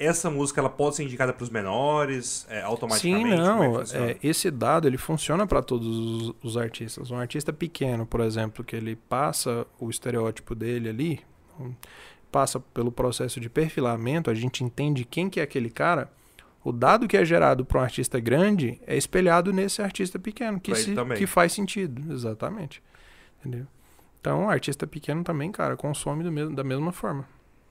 essa música ela pode ser indicada para os menores é, Sim, automaticamente? Como é não. é, esse dado ele funciona para todos os, os artistas. Um artista pequeno, por exemplo, que ele passa o estereótipo dele ali, passa pelo processo de perfilamento, a gente entende quem que é aquele cara. O dado que é gerado para um artista grande é espelhado nesse artista pequeno, que, se- que faz sentido, exatamente. Entendeu? Então, o artista pequeno também, cara, consome do mesmo, da mesma forma.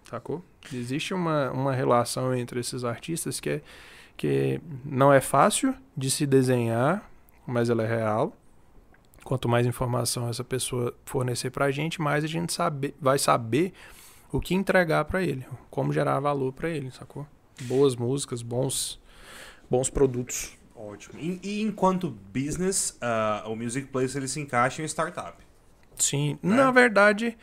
Sacou? Existe uma, uma relação entre esses artistas que, é, que não é fácil de se desenhar, mas ela é real. Quanto mais informação essa pessoa fornecer pra gente, mais a gente sabe, vai saber o que entregar pra ele, como gerar valor pra ele, sacou? Boas músicas, bons, bons produtos. Ótimo. E, e enquanto business, ah, o Music Place ele se encaixa em startup. Sim, Né? na verdade,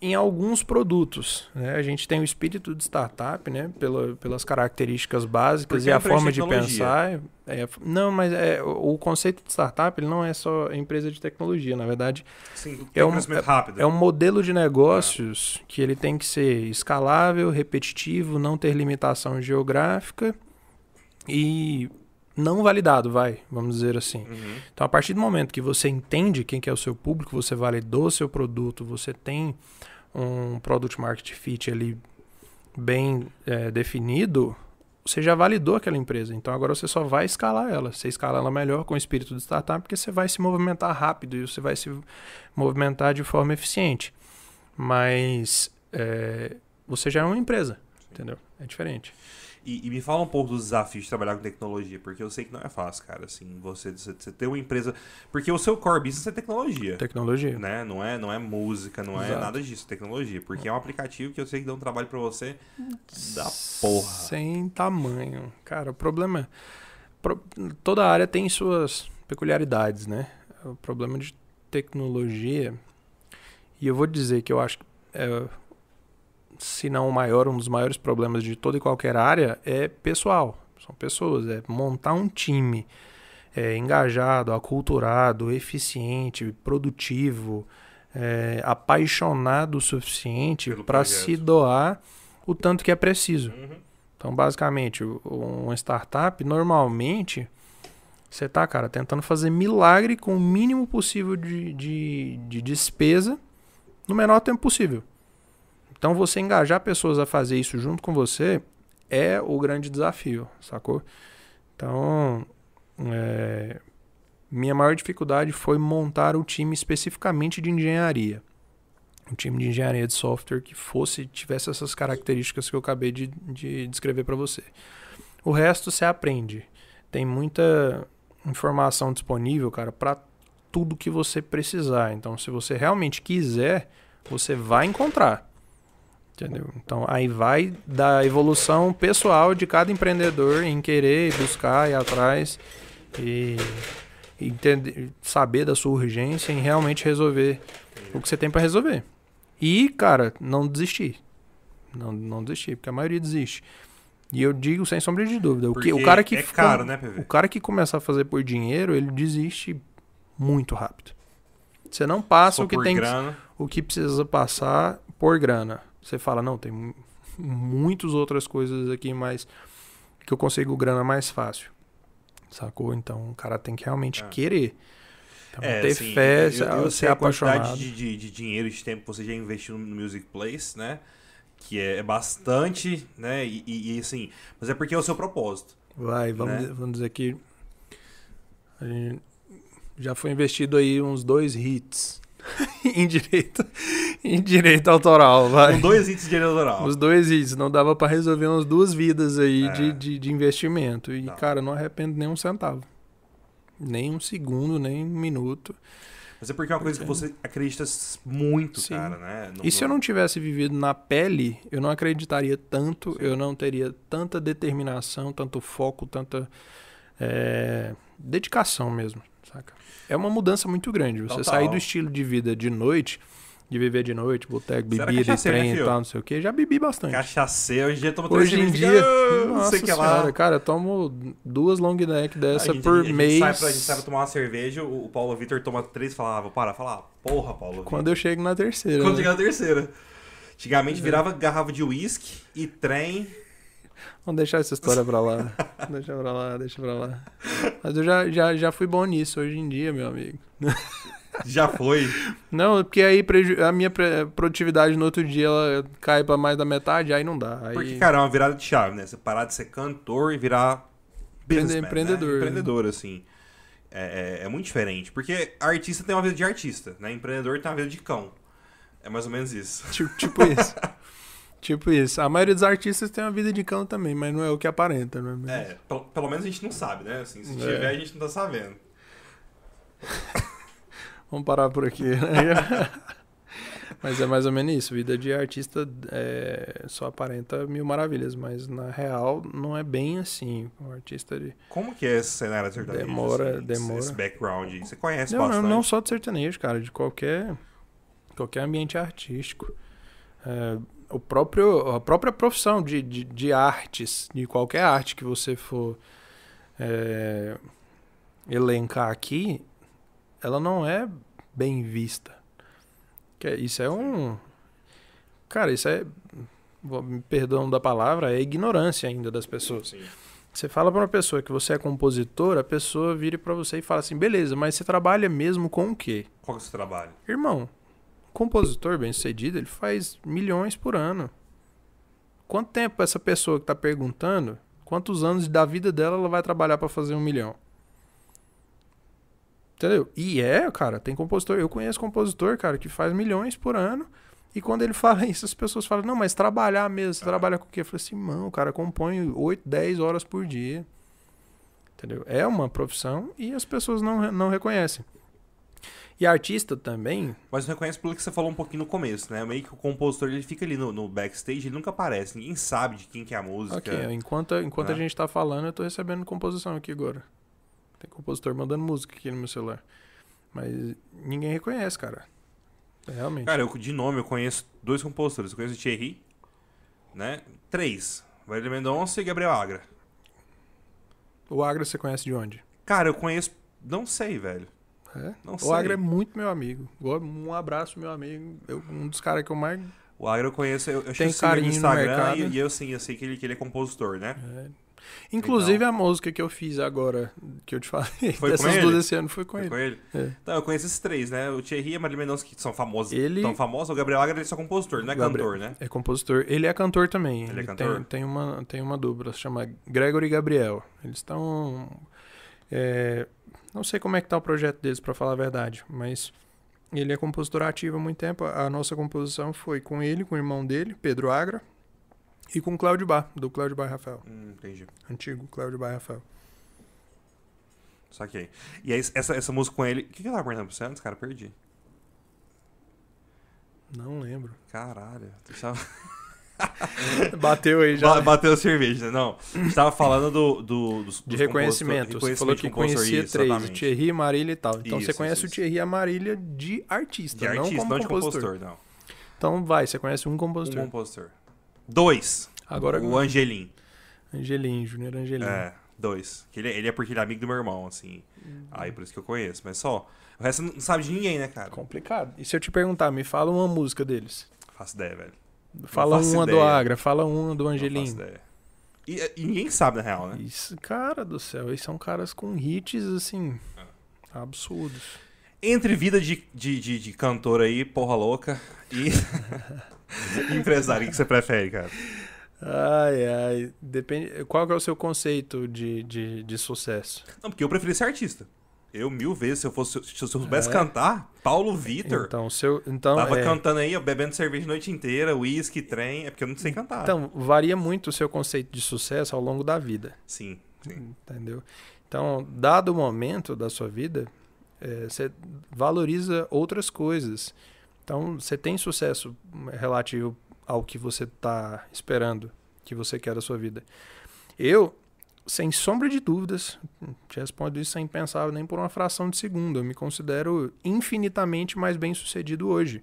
em alguns produtos, né? A gente tem o espírito de startup, né? Pela, pelas características básicas Porque e é a de forma de pensar. É, não, mas é, o o conceito de startup ele não é só empresa de tecnologia, na verdade, Sim, É é um- crescimento rápido. é um modelo de negócios que ele tem que ser escalável, repetitivo, não ter limitação geográfica e não validado, vai, vamos dizer assim. Uhum. Então, a partir do momento que você entende quem que é o seu público, você validou seu produto, você tem um product market fit ali bem eh, definido, você já validou aquela empresa. Então, agora você só vai escalar ela. Você escala ela melhor com o espírito de startup, porque você vai se movimentar rápido e você vai se movimentar de forma eficiente. Mas eh, você já é uma empresa, entendeu? É diferente. E, e me fala um pouco dos desafios de trabalhar com tecnologia, porque eu sei que não é fácil, cara, assim, você, você, você ter uma empresa... Porque o seu core business é tecnologia, Tecnologia. né? Não é, não é música, não é Exato. nada disso, é tecnologia. Porque é um aplicativo que eu sei que dá um trabalho pra você da porra. Sem tamanho. Cara, o problema é. pro- toda área tem suas peculiaridades, né? O problema de tecnologia. E eu vou dizer que eu acho que. É, se não o maior, um dos maiores problemas de toda e qualquer área é pessoal. São pessoas. É montar um time é, engajado, aculturado, eficiente, produtivo, é, apaixonado o suficiente para se doar o tanto que é preciso. Uhum. Então, basicamente, uma startup, normalmente, você tá, cara, tentando fazer milagre com o mínimo possível de, de, de despesa no menor tempo possível. Então, você engajar pessoas a fazer isso junto com você é o grande desafio, sacou? Então, é, minha maior dificuldade foi montar o time especificamente de engenharia. Um time de engenharia de software que fosse, tivesse essas características que eu acabei de, de descrever para você. O resto você aprende. Tem muita informação disponível, cara, para tudo que você precisar. Então, se você realmente quiser, você vai encontrar. Entendeu? Então, aí vai da evolução pessoal de cada empreendedor em querer buscar, ir atrás e e entender, saber da sua urgência em realmente resolver o que você tem para resolver. E, cara, não desistir. Não, não desistir, porque a maioria desiste. E eu digo sem sombra de dúvida, o, que, o cara que é caro, né, PV? o cara que começa a fazer por dinheiro, ele desiste muito rápido. Você não passa o que tem grana, o que precisa passar por grana. Você fala, não, tem mu- muitas outras coisas aqui mais que eu consigo grana mais fácil. Sacou? Então o cara tem que realmente É. querer. Então, É, ter assim, fé, eu, eu ser sei a quantidade apaixonado. de, de, de dinheiro e de tempo que você já investiu no Music Place, né? Que é, é bastante, né? E, e- e, assim, mas é porque é o seu propósito. Vai, vamos, né? dizer, vamos dizer que já foi investido aí uns dois hits [laughs] em direito, em direito autoral, vai. Com dois hits de direito autoral. Os dois hits, não dava pra resolver umas duas vidas aí É. de, de, de investimento. E, Não. cara, não arrependo nem um centavo. Nem um segundo, nem um minuto. Mas é porque é uma coisa que você acredita muito, Sim. cara, né? E se eu não tivesse vivido na pele, eu não acreditaria tanto, eu não teria tanta determinação, tanto foco, tanta é, dedicação mesmo, saca? É uma mudança muito grande. Você Total. sair do estilo de vida de noite, de viver de noite, boteco, bebida, e cachaceiro, né, trem e tal, não sei o que, já bebi bastante. Cachaceiro, hoje em dia toma três Hoje em dia, fica, "Ah, não nossa sei que senhora, lá. cara, eu tomo duas long neck A dessa gente- por a gente mês. Sai pra, a gente sai pra tomar uma cerveja, o Paulo Vitor toma três e fala, ah, vou parar. Fala, ah, porra, Paulo Vitor. Quando eu chego na terceira. Quando né? chegar a terceira. Antigamente virava garrafa de uísque e trem Vamos deixar essa história pra lá. [laughs] deixa pra lá, deixa pra lá. Mas eu já, já, já fui bom nisso hoje em dia, meu amigo. [laughs] Já foi. Não, porque aí a minha produtividade no outro dia ela cai pra mais da metade, aí não dá. Aí... Porque, cara, é uma virada de chave, né? Você parar de ser cantor e virar businessman, empreendedor, Né? né? Empreendedor, assim. É, é- é muito diferente. Porque artista tem uma vida de artista, né? Empreendedor tem uma vida de cão. É mais ou menos isso. Tipo, tipo isso. [laughs] tipo isso. A maioria dos artistas tem uma vida de cão também, mas não é o que aparenta, não é mesmo? É, pelo, pelo menos a gente não sabe, né? Assim, se É. tiver, a gente não tá sabendo. [laughs] Vamos parar por aqui. né? [laughs] mas é mais ou menos isso. Vida de artista é, só aparenta mil maravilhas, mas na real não é bem assim. O artista de... Como que é esse cenário sertanejo? Demora, assim, demora. Esse background. Você conhece Não, não, bastante. não só de sertanejo, cara, de qualquer, qualquer ambiente artístico. É, o próprio, a própria profissão de, de, de artes, de qualquer arte que você for é, elencar aqui, ela não é bem vista. Que é- isso é um. Cara, isso é. perdão da palavra, é ignorância ainda das pessoas. Sim. Você fala pra uma pessoa que você é compositor, a pessoa vira pra você e fala assim: beleza, mas você trabalha mesmo com o quê? Qual que é o seu trabalho? Irmão, compositor bem sucedido, ele faz milhões por ano. Quanto tempo essa pessoa que tá perguntando, quantos anos da vida dela ela vai trabalhar pra fazer um milhão? Entendeu? E é, cara, tem compositor. Eu conheço compositor, cara, que faz milhões por ano. E quando ele [laughs] fala isso, as pessoas falam, não, mas trabalhar mesmo, você trabalha com o quê? Eu falei assim, mano, o cara compõe 8, 10 horas por dia. Entendeu? É uma profissão e as pessoas não, não reconhecem. E artista também, Mas não reconhece pelo que você falou um pouquinho no começo, né? Meio que o compositor ele fica ali no, no backstage, ele nunca aparece, ninguém sabe de quem que é a música. Ok, enquanto, enquanto a né? gente tá falando, eu tô recebendo composição aqui agora. Tem compositor mandando música aqui no meu celular. Mas ninguém reconhece, cara. É, Realmente. Cara, eu, de nome eu conheço dois compositores. Eu conheço o Thierry, né? Três. Valério Mendonça e Gabriel Agra. O Agra você conhece de onde? Cara, eu conheço. Não sei, velho. É? Não O sei. Agra é muito meu amigo. Um abraço, meu amigo. Eu- um dos caras que eu mais. O Agra eu conheço. Eu, eu Tem ele carinho no no Instagram mercado. e, e eu sim, eu sei que ele, que ele é compositor, né? é. Inclusive a música que eu fiz agora, que eu te falei, Foi com dessas ele? duas esse ano, foi com Foi ele. com ele? É. Então, eu conheço esses três, né? O Thierry e a Marília Mendonça, que são famosos. Ele- Tão famosos. O Gabriel Agra ele é só compositor, não é Gabriel- cantor, né? É compositor. Ele é cantor também. Ele é Tem, cantor? tem, uma, tem uma dupla, se chama Gregory e Gabriel. Eles estão. É, não sei como é que tá o projeto deles, pra falar a verdade, mas ele é compositor ativo há muito tempo. A nossa composição foi com ele, com o irmão dele, Pedro Agra, e com o Cláudio Bar, do Cláudio Bar Rafael. Hum, entendi. Antigo Cláudio Bar Rafael. Saquei. E aí, essa, essa música com ele. O que, que eu tava perguntando pra você antes, cara? Perdi. Não lembro. Caralho. Tu tava- [laughs] [laughs] Bateu aí já. Ba- Bateu a cerveja, né? Não. A gente tava falando do, do, dos, De reconhecimento. compositor- Você falou que compositor, conhecia isso, três, o exatamente. Thierry, Marília e tal. Então Isso, você conhece isso, o. Thierry e a Marília de artista, De não artista, como não de compositor. compositor, não. Então vai, você conhece um Um compositor. compositor. Dois. Agora o Angelim. Angelim, Júnior Angelim. É, dois. Ele, ele é porque ele é amigo do meu irmão, assim. Aí por isso que eu conheço. Mas só. O resto não sabe de ninguém, né, cara? Complicado. E se eu te perguntar, me fala uma música deles. Faço ideia, velho. Fala uma do ideia. Agra, fala uma do Angelim. faço ideia. E, e ninguém sabe, na real, né? Isso, cara do céu, eles são caras com hits assim É. absurdos. Entre vida de, de, de, de cantor aí, porra louca, e [laughs] empresário, o que você prefere, cara? Ai, ai, depende. Qual é o seu conceito de, de, de sucesso? Não, porque eu preferi ser artista. Eu, mil vezes, se eu fosse, se eu soubesse É? cantar, Paulo Vitor, Então, seu, então, tava é, cantando aí, bebendo cerveja a noite inteira, uísque, trem, é porque eu não sei cantar. então varia muito o seu conceito de sucesso ao longo da vida. Sim, sim. Entendeu? Então, dado o momento da sua vida, eh, você valoriza outras coisas. Então, você tem sucesso relativo ao que você está esperando, que você quer da sua vida. Eu, sem sombra de dúvidas, te respondo isso sem pensar nem por uma fração de segundo. Eu me considero infinitamente mais bem sucedido hoje.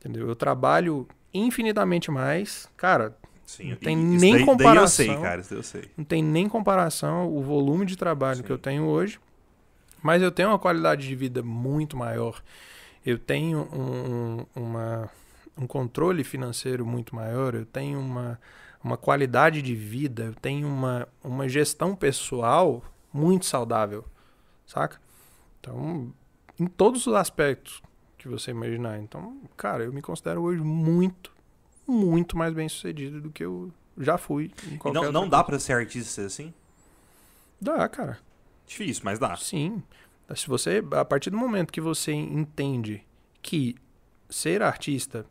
Entendeu? Eu trabalho infinitamente mais. Cara, sim. Não tem isso nem daí, Daí eu comparação. sei, cara, isso eu sei. não tem nem comparação o volume de trabalho Sim. que eu tenho hoje, mas eu tenho uma qualidade de vida muito maior. Eu tenho um, uma, um controle financeiro muito maior, eu tenho uma uma qualidade de vida, eu tenho uma, uma gestão pessoal muito saudável, saca? Então, em todos os aspectos que você imaginar. Então, cara, eu me considero hoje muito, muito mais bem sucedido do que eu já fui em qualquer não, não dá pra ser artista assim? Dá, cara. Difícil, mas dá. Sim. Se você, a partir do momento que você entende que ser artista,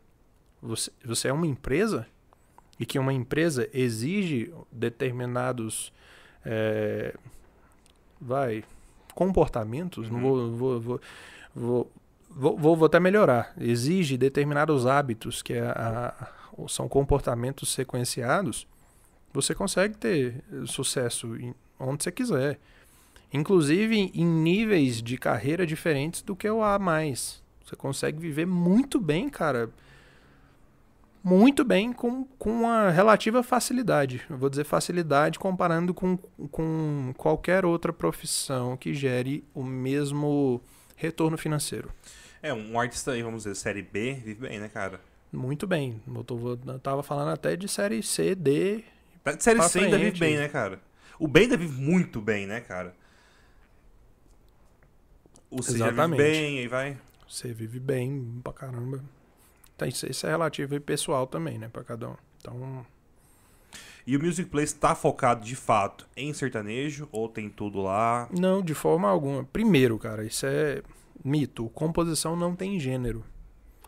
você, você é uma empresa e que uma empresa exige determinados, eh, vai, comportamentos, não vou, vou, vou, vou, vou, vou, vou até melhorar, exige determinados hábitos que é a- a- são comportamentos sequenciados, você consegue ter sucesso em- onde você quiser. Inclusive em níveis de carreira diferentes do que o A. Você consegue viver muito bem, cara. Muito bem com, com uma relativa facilidade. Eu vou dizer facilidade comparando com, com qualquer outra profissão que gere o mesmo retorno financeiro. É, um artista aí, vamos dizer, série B, vive bem, né, cara? Muito bem. Eu, tô, eu tava falando até de série C, D. De Série C ainda vive bem, né, cara? O B ainda vive muito bem, né, cara? O C já vive Exatamente. bem, aí vai. Você vive bem pra caramba. Então, isso, isso é relativo e pessoal também, né? Pra cada um. Então, E o Music Place tá focado de fato em sertanejo ou tem tudo lá? Não, de forma alguma. Primeiro, cara, isso é mito. Composição não tem gênero.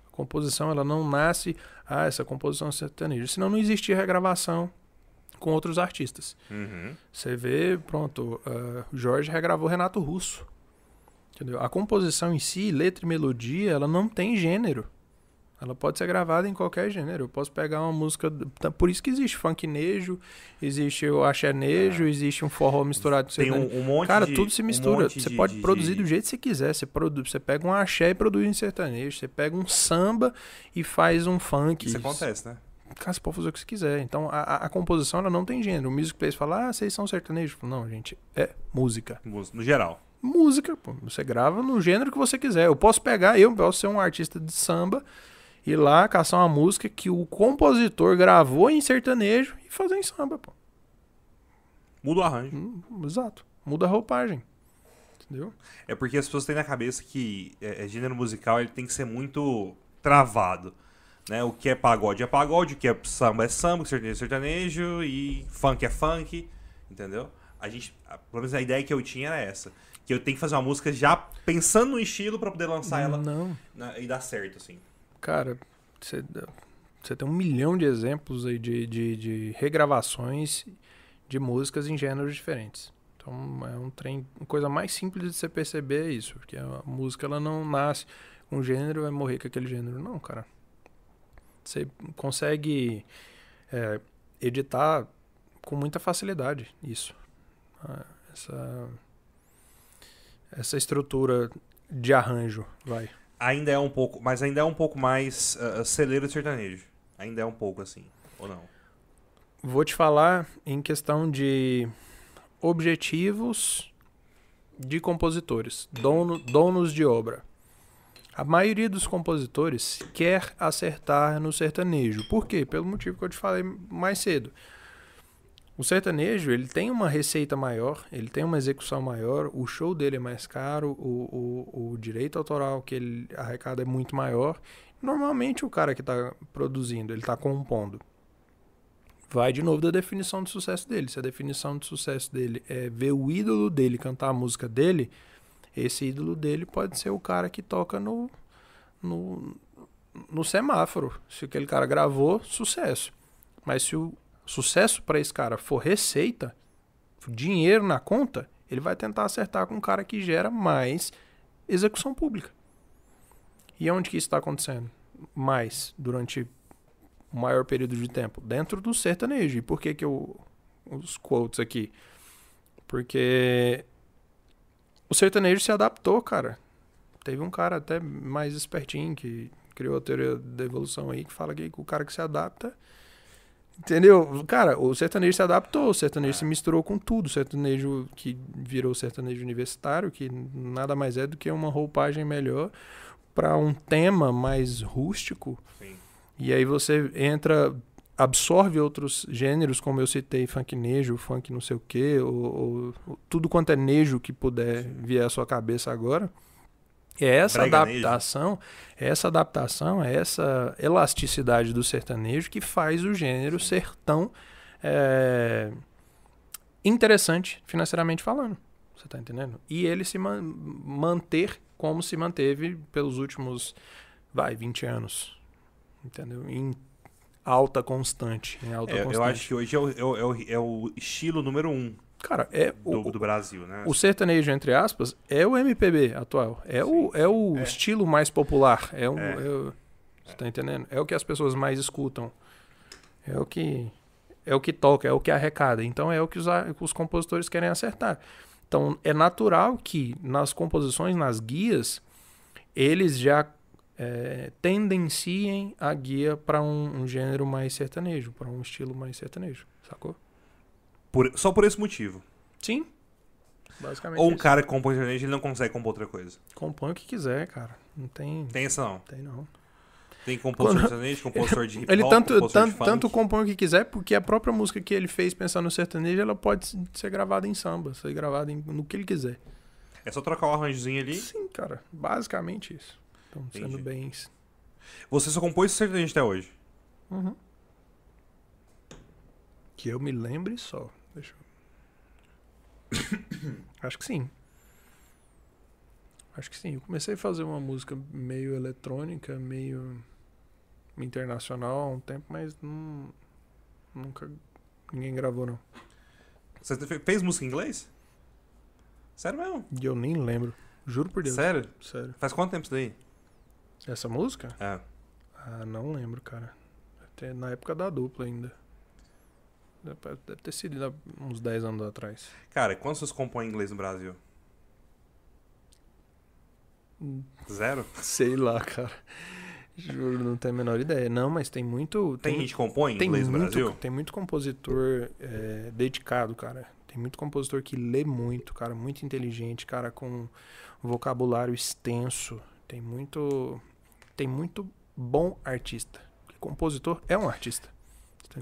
A composição, ela não nasce, ah, essa composição é sertaneja. Senão não existia regravação com outros artistas. Uhum. Você vê, pronto, o Jorge regravou Renato Russo. Entendeu? A composição em si, letra e melodia, ela não tem gênero. Ela pode ser gravada em qualquer gênero. Eu posso pegar uma música. tá- Por isso que existe funknejo, existe o axénejo, existe um forró misturado com Tem um, um monte Cara, de, tudo se um mistura. monte você de- pode de- produzir do jeito que você quiser. Você, produ... você pega um axé e produz em sertanejo. Você pega um samba e faz um funk. Isso acontece, né? Cara, você pode fazer o que você quiser. Então, a, a- a composição, ela não tem gênero. O music place fala, ah, vocês são sertanejos. Não, gente, é música. No geral. Música, pô. Você grava no gênero que você quiser. Eu posso pegar, eu posso ser um artista de samba, ir lá, caçar uma música que o compositor gravou em sertanejo e fazer em samba, pô. Muda o arranjo. Hum, Exato. Muda a roupagem. Entendeu? É porque as pessoas têm na cabeça que é, é, gênero musical ele tem que ser muito travado. Né? O que é pagode é pagode, o que é samba é samba, o que é sertanejo é sertanejo e funk é funk, entendeu? A gente, a- pelo menos a ideia que eu tinha era essa. Que eu tenho que fazer uma música já pensando no estilo pra poder lançar ela Não. na- e dar certo, assim. Cara, você, tem um milhão de exemplos aí de, de, de regravações de músicas em gêneros diferentes. Então é um trem, uma coisa mais simples de você perceber é isso, porque a música ela não nasce um gênero vai morrer com aquele gênero. Não, cara. Você consegue é, editar com muita facilidade isso. Ah, Essa, essa estrutura de arranjo, vai. Ainda é um pouco, mas ainda é um pouco mais uh, celeiro de sertanejo. Ainda é um pouco assim, ou não? Vou te falar em questão de objetivos de compositores, dono, donos de obra. A maioria dos compositores quer acertar no sertanejo. Por quê? Pelo motivo que eu te falei mais cedo. O sertanejo ele tem uma receita maior, ele tem uma execução maior, o show dele é mais caro, o, o, o direito autoral que ele arrecada é muito maior. Normalmente o cara que está produzindo, ele está compondo, vai de novo da definição de sucesso dele. Se a definição de sucesso dele é ver o ídolo dele cantar a música dele, esse ídolo dele pode ser o cara que toca no, no, no semáforo. Se aquele cara gravou, sucesso. Mas se o sucesso para esse cara for receita, dinheiro na conta, ele vai tentar acertar com um cara que gera mais execução pública. E onde que isso está acontecendo? Mais durante o maior período de tempo dentro do sertanejo. E por que que eu os quotes aqui? Porque o sertanejo se adaptou, cara. Teve um cara até mais espertinho que criou a teoria da evolução aí que fala que o cara que se adapta Entendeu? Cara, o sertanejo se adaptou, o sertanejo se misturou com tudo. O sertanejo que virou sertanejo universitário, que nada mais é do que uma roupagem melhor para um tema mais rústico. Sim. E aí você entra absorve outros gêneros, como eu citei, funk nejo, funk não sei o quê, ou, ou- tudo quanto é nejo que puder vier à sua cabeça agora. É essa adaptação, essa adaptação, essa elasticidade do sertanejo que faz o gênero ser tão é, interessante financeiramente falando. Você tá entendendo? E ele se man- manter como se manteve pelos últimos, vai, 20 anos. Entendeu? Em alta constante. Em alta É, constante. eu acho que hoje é o, é o- é o- é o estilo número um Cara, é do, o, do Brasil, né? o sertanejo, entre aspas, é o MPB atual. É o, é o É. estilo mais popular. É, um, É. é você tá entendendo? É o que as pessoas mais escutam. É o que é o que toca, é o que arrecada. Então é o que os, os compositores querem acertar. Então é natural que nas composições, nas guias, eles já é, tendenciem a guia para um, um gênero mais sertanejo, para um estilo mais sertanejo, sacou? Por- só por esse motivo. Sim. Basicamente Ou um isso. cara que compõe sertanejo, ele não consegue compor outra coisa. Compõe o que quiser, cara. Não tem. Tem essa não. Tem não. Tem compositor Quando- de sertanejo, compositor de [laughs] hip Ele tanto, tanto, tanto compõe o que quiser, porque a própria música que ele fez pensando no sertanejo, ela pode ser gravada em samba, ser gravada em- no que ele quiser. É só trocar o arranjozinho ali. Sim, cara. Basicamente isso. Então, sendo Entendi. bem. Você só compôs sertanejo até hoje. Uhum. Que eu me lembre só. Deixa eu... [coughs] Acho que sim. Acho que sim. Eu comecei a fazer uma música meio eletrônica, meio internacional há um tempo, mas não, nunca ninguém gravou não. Você fe- fez música em inglês? Sério mesmo? E eu nem lembro. Juro por Deus. Sério? Sério. Faz quanto tempo isso daí? Essa música? É. Ah, não lembro, cara. Até na época da dupla ainda. Deve ter sido uns 10 anos atrás. Cara, quantos vocês compõem em inglês no Brasil? Zero? [laughs] Sei lá, cara. Juro, não tenho a menor ideia. Não, mas tem muito. Tem gente que compõe em tem inglês no muito, Brasil? tem muito compositor é, dedicado, cara. Tem muito compositor que lê muito, cara, muito inteligente, cara, com vocabulário extenso. Tem muito. Tem muito bom artista. Compositor é um artista.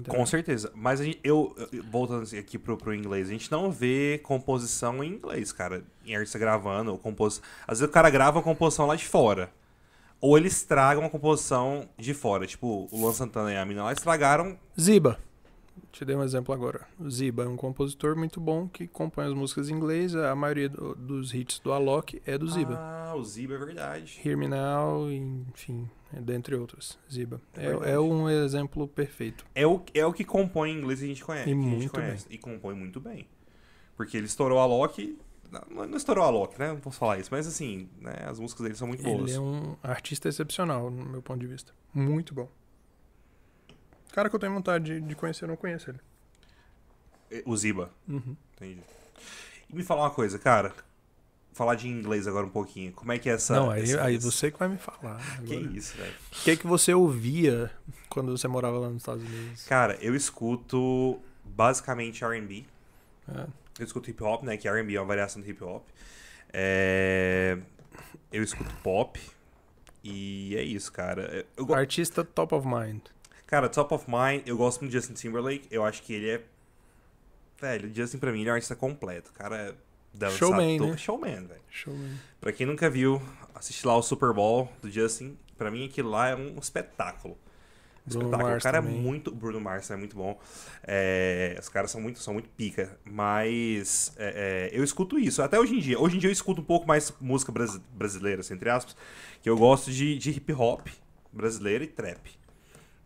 Com certeza. Mas gente- eu, voltando assim aqui pro, pro inglês, a gente não vê composição em inglês, cara. Em artista gravando, ou composição. Às vezes o cara grava uma composição lá de fora. Ou eles estragam uma composição de fora. Tipo, o Luan Santana e a mina lá estragaram. Ziba. Te dei um exemplo agora. O Ziba é um compositor muito bom que compõe as músicas em inglês. A maioria do- dos hits do Alok é do Ziba. Ah, o Ziba é verdade. Hear Me Now, enfim, dentre outros. Ziba. É É, é um exemplo perfeito. É o, é o que compõe em inglês que a gente conhece. E que a gente muito conhece. E compõe muito bem. Porque ele estourou a Loki. Não, não estourou a Loki, né? Não posso falar isso. Mas assim, né, as músicas dele são muito boas. Ele é um artista excepcional, no meu ponto de vista. Muito bom. Cara que eu tenho vontade de, de conhecer, eu não conheço ele. O Ziba. Uhum. Entendi. E me fala uma coisa, cara. Falar de inglês agora um pouquinho. Como é que é essa. não, aí, essa- aí você que vai me falar. Que isso, velho. O que, que você ouvia quando você morava lá nos Estados Unidos? Cara, eu escuto basicamente RB. É. Eu escuto hip hop, né? Que RB é uma variação do hip hop. É, Eu escuto pop. E é isso, cara. Go- Artista top of mind. Cara, Top of Mind, eu gosto muito de Justin Timberlake. Eu acho que ele é. Velho, o Justin pra mim ele é um artista completo. Cara é. Showman, né? Showman, velho. Show, man. Pra quem nunca viu, assistir lá o Super Bowl do Justin, pra mim aquilo lá é um espetáculo. Bruno espetáculo. Mars o cara é também. muito. Bruno Mars é muito bom. É, os caras são muito, são muito pica. Mas é, é, eu escuto isso. Até hoje em dia. Hoje em dia eu escuto um pouco mais música brasi- brasileira, assim, entre aspas. Que eu gosto de, de hip hop brasileira e trap.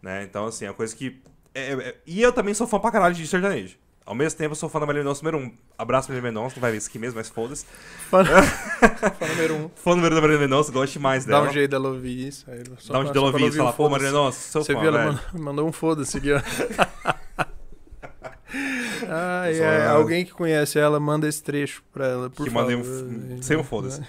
Né? Então, assim, é uma coisa que. é- é- e eu também sou fã pra caralho de sertanejo. Ao mesmo tempo, eu sou fã da Marília Mendonça número um. Abraço Marília Mendonça, não vai ver isso aqui mesmo, mas foda-se. Fã, [laughs] fã número um. Fã número da Marília Mendonça, gosto demais Dá dela. um jeito dela ouvir isso. Aí, Dá um jeito dela ouvir isso, falar, o pô. Marília Mendonça, sou Você fã, viu ela velho. mandou, um foda-se aqui, ó. [laughs] Ai, alguém que conhece ela, manda esse trecho pra ela, por Que favor. mandei um sem um foda-se.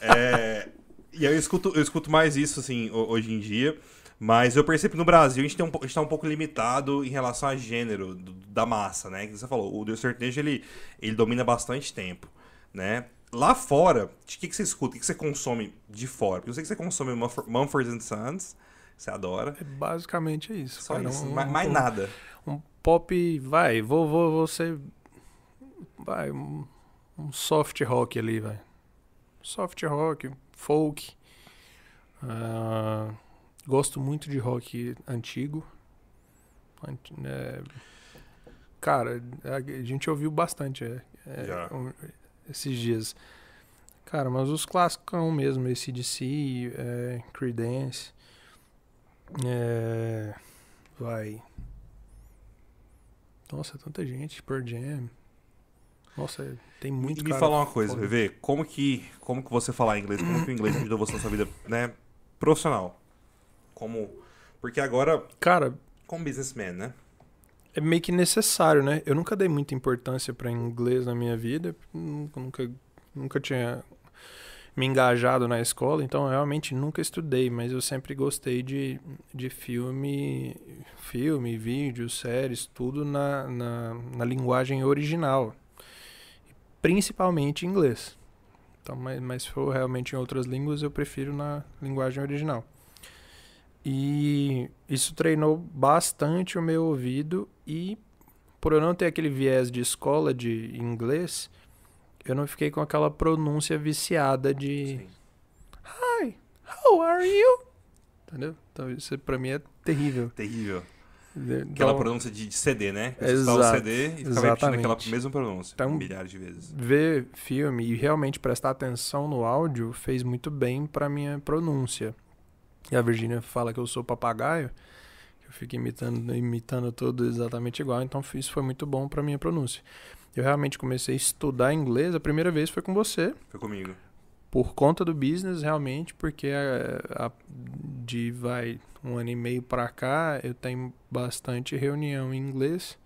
É, e aí eu escuto, eu escuto mais isso, assim, ho- hoje em dia. Mas eu percebo que no Brasil a gente, um, po- a gente tá um pouco limitado em relação a gênero do- da massa, né? Que você falou, o do sertanejo ele, ele domina bastante tempo, né? Lá fora, de que, que você escuta, o que, que você consome de fora? Porque eu sei que você consome Mumford and Sons, Você adora. É basicamente isso. Só cara. isso. Um- mais mais um- nada. Um pop, vai, vou, vou, vou ser. Vai, um, um soft rock ali, vai. Soft rock, folk. Ah, gosto muito de rock antigo. Anti- é, cara, a gente ouviu bastante é, é, Já. um- esses dias. Cara, mas os clássicos mesmo, esse DC, é, Creedence. É, vai. Nossa, é tanta gente. Pearl Jam. Nossa, é- tem muito E me fala uma coisa. Vê, como que, como que você falar inglês, como que o inglês ajudou você na sua vida, né, profissional? Como, porque agora, Cara, como businessman, né? é meio que necessário, né? Eu nunca dei muita importância pra inglês na minha vida. Nunca, nunca, tinha me engajado na escola, então eu realmente nunca estudei, mas eu sempre gostei de, de filme, filme, vídeo, séries, tudo na, na, na linguagem original. Principalmente inglês. Então, mas, mas se for realmente em outras línguas, eu prefiro na linguagem original. E isso treinou bastante o meu ouvido e por eu não ter aquele viés de escola de inglês, eu não fiquei com aquela pronúncia viciada de Sim. Hi, how are you? Entendeu? Então isso pra mim é terrível. Terrível. Então, Aquela pronúncia de, de CD, né? Você escutava o Exato, CD e ficava repetindo aquela exatamente. mesma pronúncia, Então, milhares de vezes. ver filme e realmente prestar atenção no áudio fez muito bem pra minha pronúncia. E a Virgínia fala que eu sou papagaio, que eu fico imitando, imitando tudo exatamente igual, então isso foi muito bom pra minha pronúncia. Eu realmente comecei a estudar inglês, a primeira vez foi com você, Foi comigo. por conta do business realmente, porque a, a- de vai um ano e meio pra cá eu tenho bastante reunião em inglês.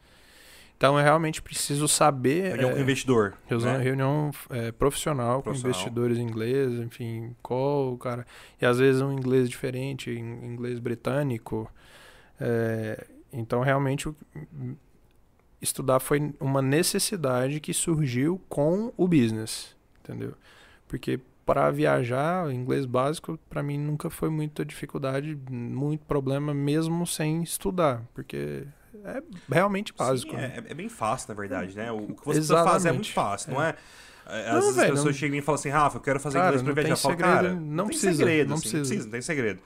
Então eu realmente preciso saber. Reunião é, com investidor. reunião, né? reunião é, profissional, com Profissional. investidores em inglês, enfim, call, cara. E às vezes um inglês diferente, inglês britânico. É, então realmente estudar foi uma necessidade que surgiu com o business, entendeu? Porque para viajar, inglês básico para mim nunca foi muita dificuldade, muito problema mesmo sem estudar, porque é realmente básico. Sim, né? é, é bem fácil, na verdade, né? O que você precisa fazer é muito Exatamente. fácil, não é? É, Às Não, vezes as velho, pessoas não- chegam e falam assim, Rafa, eu quero fazer Cara, inglês pra não viajar. Falo, segredo, cara, não tem precisa, segredo, não assim, precisa. não tem segredo.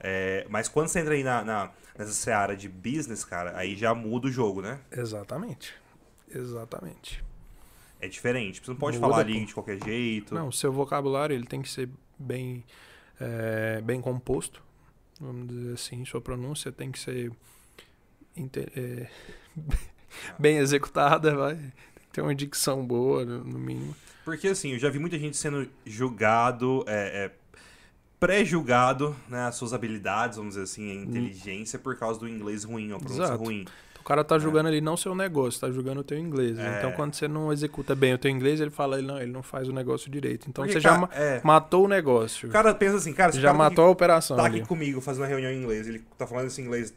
É, mas quando você entra aí na, na- nessa seara de business, cara, aí já muda o jogo, né? Exatamente. Exatamente. É diferente. Você não pode Muda, falar ali de qualquer jeito. Não, o seu vocabulário ele tem que ser bem, é, bem composto, vamos dizer assim. Sua pronúncia tem que ser é, [laughs] bem executada, vai. Ter uma dicção boa, no, no mínimo. Porque assim, eu já vi muita gente sendo julgado, é, é, pré-julgado, né, as suas habilidades, vamos dizer assim, a inteligência, por causa do inglês ruim, uma pronúncia Exato. ruim. O cara tá julgando ali não seu negócio, tá julgando o teu inglês. né? É. Então, quando você não executa bem o teu inglês, ele fala, ele não, ele não faz o negócio direito. Então, Porque, você já cara, ma- é, matou o negócio. o cara pensa assim, cara, já cara matou a operação tá ali. aqui comigo fazendo uma reunião em inglês, ele tá falando esse inglês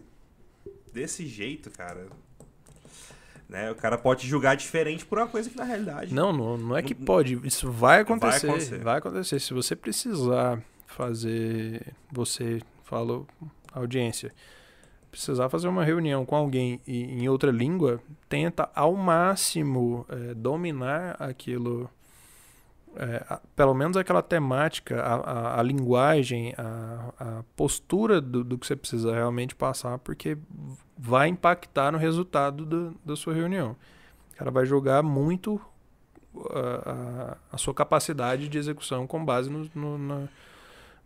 desse jeito, cara. Né? O cara pode julgar diferente por uma coisa que na realidade. Não, não, não é que pode. Isso vai acontecer. Vai acontecer. acontecer. Se você precisar fazer. Você falou, audiência. Precisar fazer uma reunião com alguém em outra língua, tenta ao máximo eh, dominar aquilo. A- pelo menos aquela temática, a, a- a linguagem, a, a postura do, do que você precisa realmente passar, porque vai impactar no resultado do- da sua reunião. O cara vai jogar muito a, a- sua capacidade de execução com base no, no- na-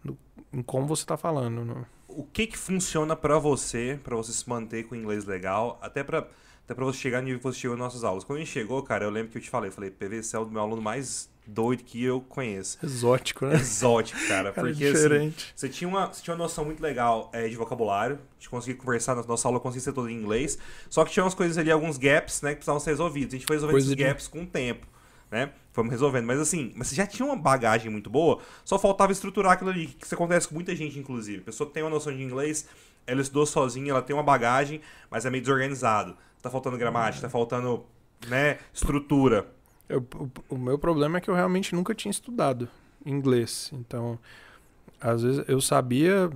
no- em como você está falando. no- O que que funciona pra você, pra você se manter com o inglês legal, até pra, até pra você chegar no nível que você chegou nas nossas aulas. Quando a gente chegou, cara, eu lembro que eu te falei, eu falei, PV, é o meu aluno mais doido que eu conheço. Exótico, né? Exótico, cara, [laughs] Cara, porque assim, diferente. Você tinha uma, você tinha uma noção muito legal é, de vocabulário. A gente conseguia conversar na nossa aula, conseguia ser todo em inglês. Só que tinha umas coisas ali, alguns gaps, né, que precisavam ser resolvidos. A gente foi resolvendo Coisa esses de- gaps com o tempo, né? Fomos resolvendo. Mas assim, mas você já tinha uma bagagem muito boa, só faltava estruturar aquilo ali, que isso acontece com muita gente, inclusive. A pessoa tem uma noção de inglês, ela estudou sozinha, ela tem uma bagagem, mas é meio desorganizado. Tá faltando gramática, tá faltando, né, estrutura. Eu- o, o meu problema é que eu realmente nunca tinha estudado inglês. Então, às vezes eu sabia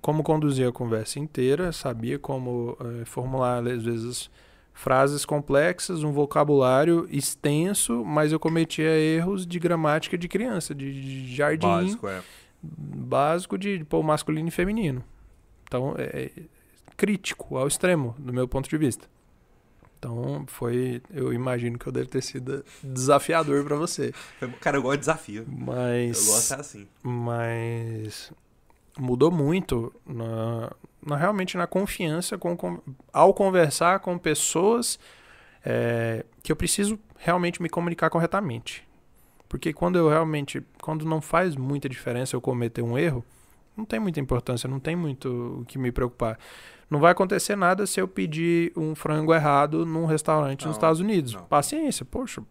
como conduzir a conversa inteira, sabia como eh, formular, às vezes, frases complexas, um vocabulário extenso, mas eu cometia erros de gramática de criança, de, jardim Básico, é. básico de pô, masculino e feminino. Então, é é crítico ao extremo, do meu ponto de vista. Então, foi. Eu imagino que eu deve ter sido desafiador para você. Cara, eu gosto de desafio. Mas. Eu gosto de ser assim. Mas. Mudou muito na, na- realmente na confiança com, com- ao conversar com pessoas é, que eu preciso realmente me comunicar corretamente. Porque quando eu realmente. Quando não faz muita diferença eu cometer um erro, não tem muita importância, não tem muito o que me preocupar. Não vai acontecer nada se eu pedir um frango errado num restaurante Não, nos Estados Unidos. não. Paciência, poxa.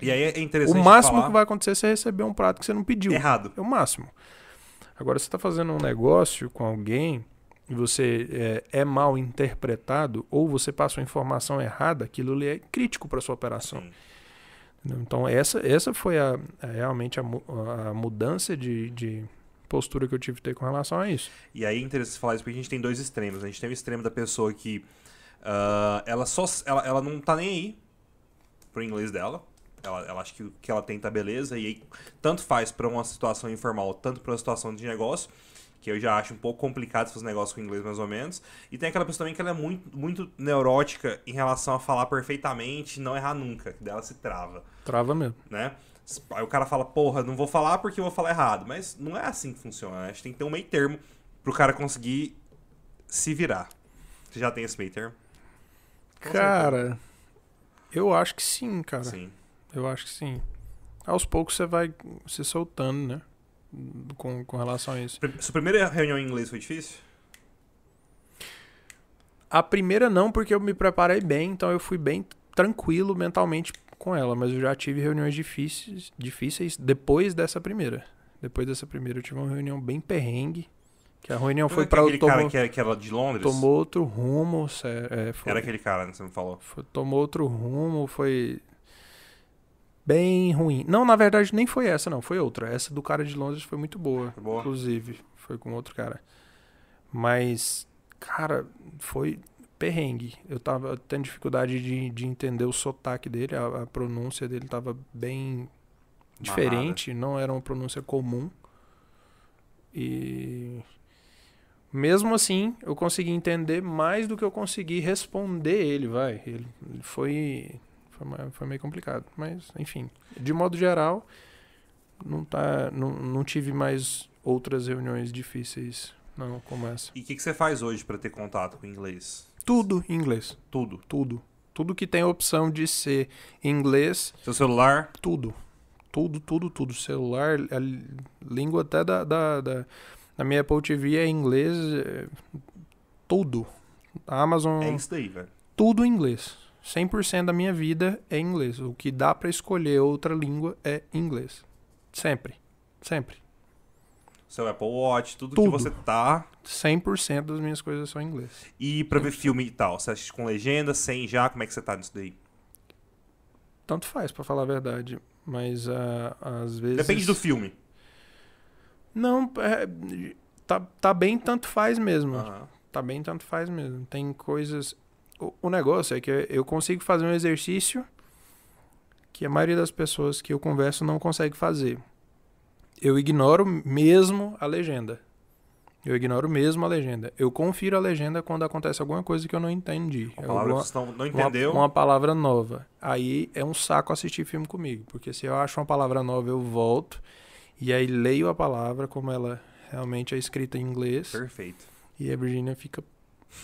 E aí é interessante O máximo falar que vai acontecer é você receber um prato que você não pediu. errado. É o máximo. Agora, você está fazendo um negócio com alguém e você é, é mal interpretado ou você passa uma informação errada, aquilo ali é crítico para sua operação. Sim. Então, essa, essa foi a, realmente a, a mudança de, de postura que eu tive que ter com relação a isso. E aí é interessante falar isso porque a gente tem dois extremos. né? A gente tem o extremo da pessoa que ah, ela só ela, ela não tá nem aí pro inglês dela. Ela, ela acha que o que ela tem tá beleza e aí tanto faz pra uma situação informal, tanto pra uma situação de negócio, que eu já acho um pouco complicado fazer negócio com inglês mais ou menos. E tem aquela pessoa também que ela é muito, muito neurótica em relação a falar perfeitamente não errar nunca, que dela se trava Trava mesmo. né? Aí o cara fala, porra, não vou falar porque eu vou falar errado. Mas não é assim que funciona. né? A gente tem que ter um meio termo pro cara conseguir se virar. Você já tem esse meio termo? Com Cara, eu acho que sim, cara. Sim. Eu acho que sim. Aos poucos você vai se soltando, né? Com, com relação a isso. Sua primeira reunião em inglês foi difícil? A primeira não, porque eu me preparei bem, então eu fui bem tranquilo mentalmente com ela, mas eu já tive reuniões difíceis, difíceis depois dessa primeira. Depois dessa primeira eu tive uma reunião bem perrengue, que a reunião foi para aquele cara que era, que era de Londres? tomou outro rumo, é, foi, Era aquele cara, né, você me falou. foi- tomou outro rumo, foi bem ruim. Não, na verdade nem foi essa não, foi outra. Essa do cara de Londres foi muito boa. Foi boa? Inclusive, foi com outro cara. Mas, cara, foi perrengue. Eu tava tendo dificuldade de, de entender o sotaque dele, a, a pronúncia dele tava bem diferente, não era uma pronúncia comum. E mesmo assim, eu consegui entender mais do que eu consegui responder ele, vai. Ele ele foi foi, foi meio complicado, mas enfim, de modo geral, não tá não, não tive mais outras reuniões difíceis, não, como essa. E o que, que você faz hoje pra ter contato com o inglês? Tudo em inglês, Tudo. tudo. Tudo que tem a opção de ser em inglês, Seu celular? tudo. Tudo, tudo, tudo. Celular, a língua até da, da, da, da minha Apple TV é inglês, é, tudo. A Amazon, É isso daí, velho. tudo em inglês. 100% da minha vida é inglês. O que dá pra escolher outra língua é inglês. Sempre. Sempre. Seu Apple Watch, tudo, que Tudo. você tá. 100% das minhas coisas são em inglês. E pra ver filme e tal, você assiste com legenda, sem já? Como é que você tá nisso daí? Tanto faz, pra falar a verdade. Mas ah, às vezes. Depende do filme. Não, é, tá, tá bem, tanto faz mesmo. Aham. Tá bem, tanto faz mesmo. Tem coisas. O, o negócio é que eu consigo fazer um exercício que a maioria das pessoas que eu converso não consegue fazer. Eu ignoro mesmo a legenda. Eu ignoro mesmo a legenda. Eu confiro a legenda quando acontece alguma coisa que eu não entendi. Uma palavra Alguma- que não, não uma- entendeu. Uma, palavra nova. Aí é um saco assistir filme comigo. Porque se eu acho uma palavra nova, eu volto. E aí leio a palavra como ela realmente é escrita em inglês. Perfeito. E a Virginia fica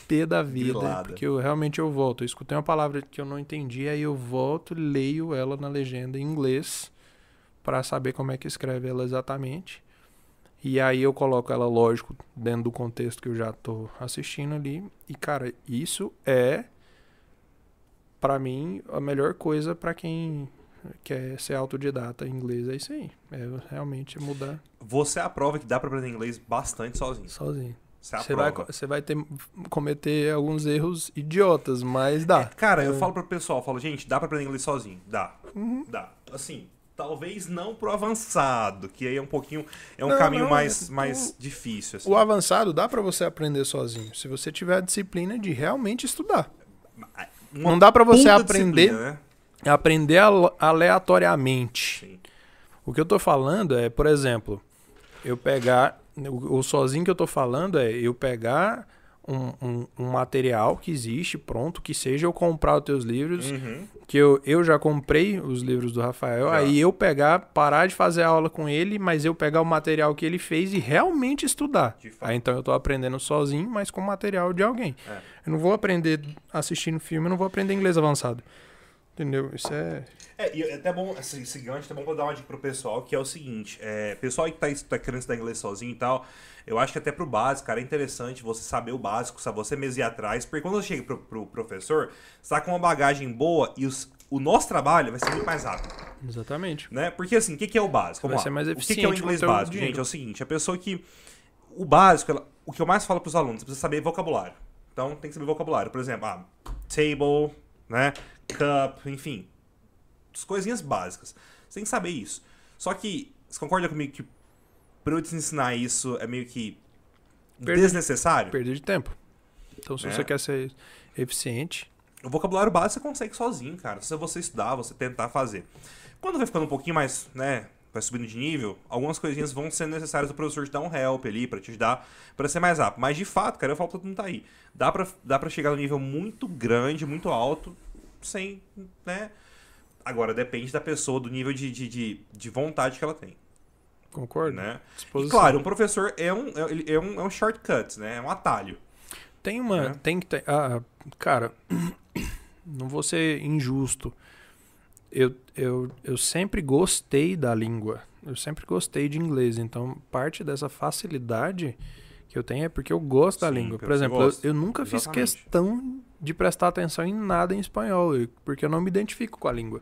pé da vida. Grilada. Porque eu realmente eu volto. Eu escutei uma palavra que eu não entendi, aí eu volto e leio ela na legenda em inglês para saber como é que escreve ela exatamente. E aí eu coloco ela, lógico, dentro do contexto que eu já tô assistindo ali. E, cara, isso é, pra mim, a melhor coisa pra quem quer ser autodidata em inglês. É isso aí. É realmente mudar Você é a prova que dá pra aprender inglês bastante sozinho. sozinho. Você é vai, você vai ter, cometer alguns erros idiotas, mas dá. Cara, eu É. falo pro pessoal, falo, gente, dá pra aprender inglês sozinho? Dá. Uhum. Dá. Assim, Talvez não pro avançado, que aí é um pouquinho. É um Não, caminho não, mais, o- mais difícil. assim. O avançado dá pra você aprender sozinho, se você tiver a disciplina de realmente estudar. Uma não dá pra você aprender- né? Aprender ale- aleatoriamente. Sim. O que eu tô falando é, por exemplo, eu pegar. O, o sozinho que eu tô falando é eu pegar um, um- um material que existe, pronto, que seja eu comprar os teus livros, Uhum. que eu, eu já comprei os livros do Rafael, Já. aí eu pegar, parar de fazer a aula com ele, mas eu pegar o material que ele fez e realmente estudar. Aí então eu tô aprendendo sozinho, mas com material de alguém. É. Eu não vou aprender assistindo filme, eu não vou aprender inglês avançado. Entendeu? Isso é. É, e é até bom, esse, esse gancho é bom pra dar uma dica pro pessoal, que é o seguinte, é, pessoal que tá, tá querendo estudar inglês sozinho e tal, eu acho que até pro básico, cara, é interessante você saber o básico, sabe, você mesmo ir atrás, porque quando você chega pro, pro professor, você tá com uma bagagem boa e os- o nosso trabalho vai ser muito mais rápido, Exatamente. né? Porque assim, o que, que é o básico? Vamos Vai lá. ser mais o que, que é o eficiente inglês básico, dinheiro. gente? É o seguinte, a pessoa que... O básico, ela- o que eu mais falo pros alunos, você precisa saber vocabulário. Então, tem que saber vocabulário. Por exemplo, ah, table, né? Cup, enfim coisinhas básicas. Você tem que saber isso. Só que, você concorda comigo que pra eu te ensinar isso é meio que desnecessário? Perda de tempo. Então, se É. você quer ser eficiente, O vocabulário básico você consegue sozinho, cara. Se você estudar, você tentar fazer. Quando vai ficando um pouquinho mais, né, vai subindo de nível, algumas coisinhas vão ser necessárias o professor te dar um help ali pra te ajudar pra ser mais rápido. Mas de fato, cara, eu falo pra todo mundo tá aí. Dá pra, dá pra chegar num nível muito grande, muito alto, sem, né... Agora, depende da pessoa, do nível de, de, de, de vontade que ela tem. concordo? né? E claro, um professor é um, é, é um, é um shortcut, né? É um atalho. Tem uma. né? Tem que ter. Ah, cara, [coughs] não vou ser injusto. Eu, eu, eu sempre gostei da língua. Eu sempre gostei de inglês. Então, parte dessa facilidade que eu tenho é porque eu gosto da Sim, língua. porque Por exemplo, eu, eu nunca fiz Exatamente. questão de prestar atenção em nada em espanhol, eu- porque eu não me identifico com a língua.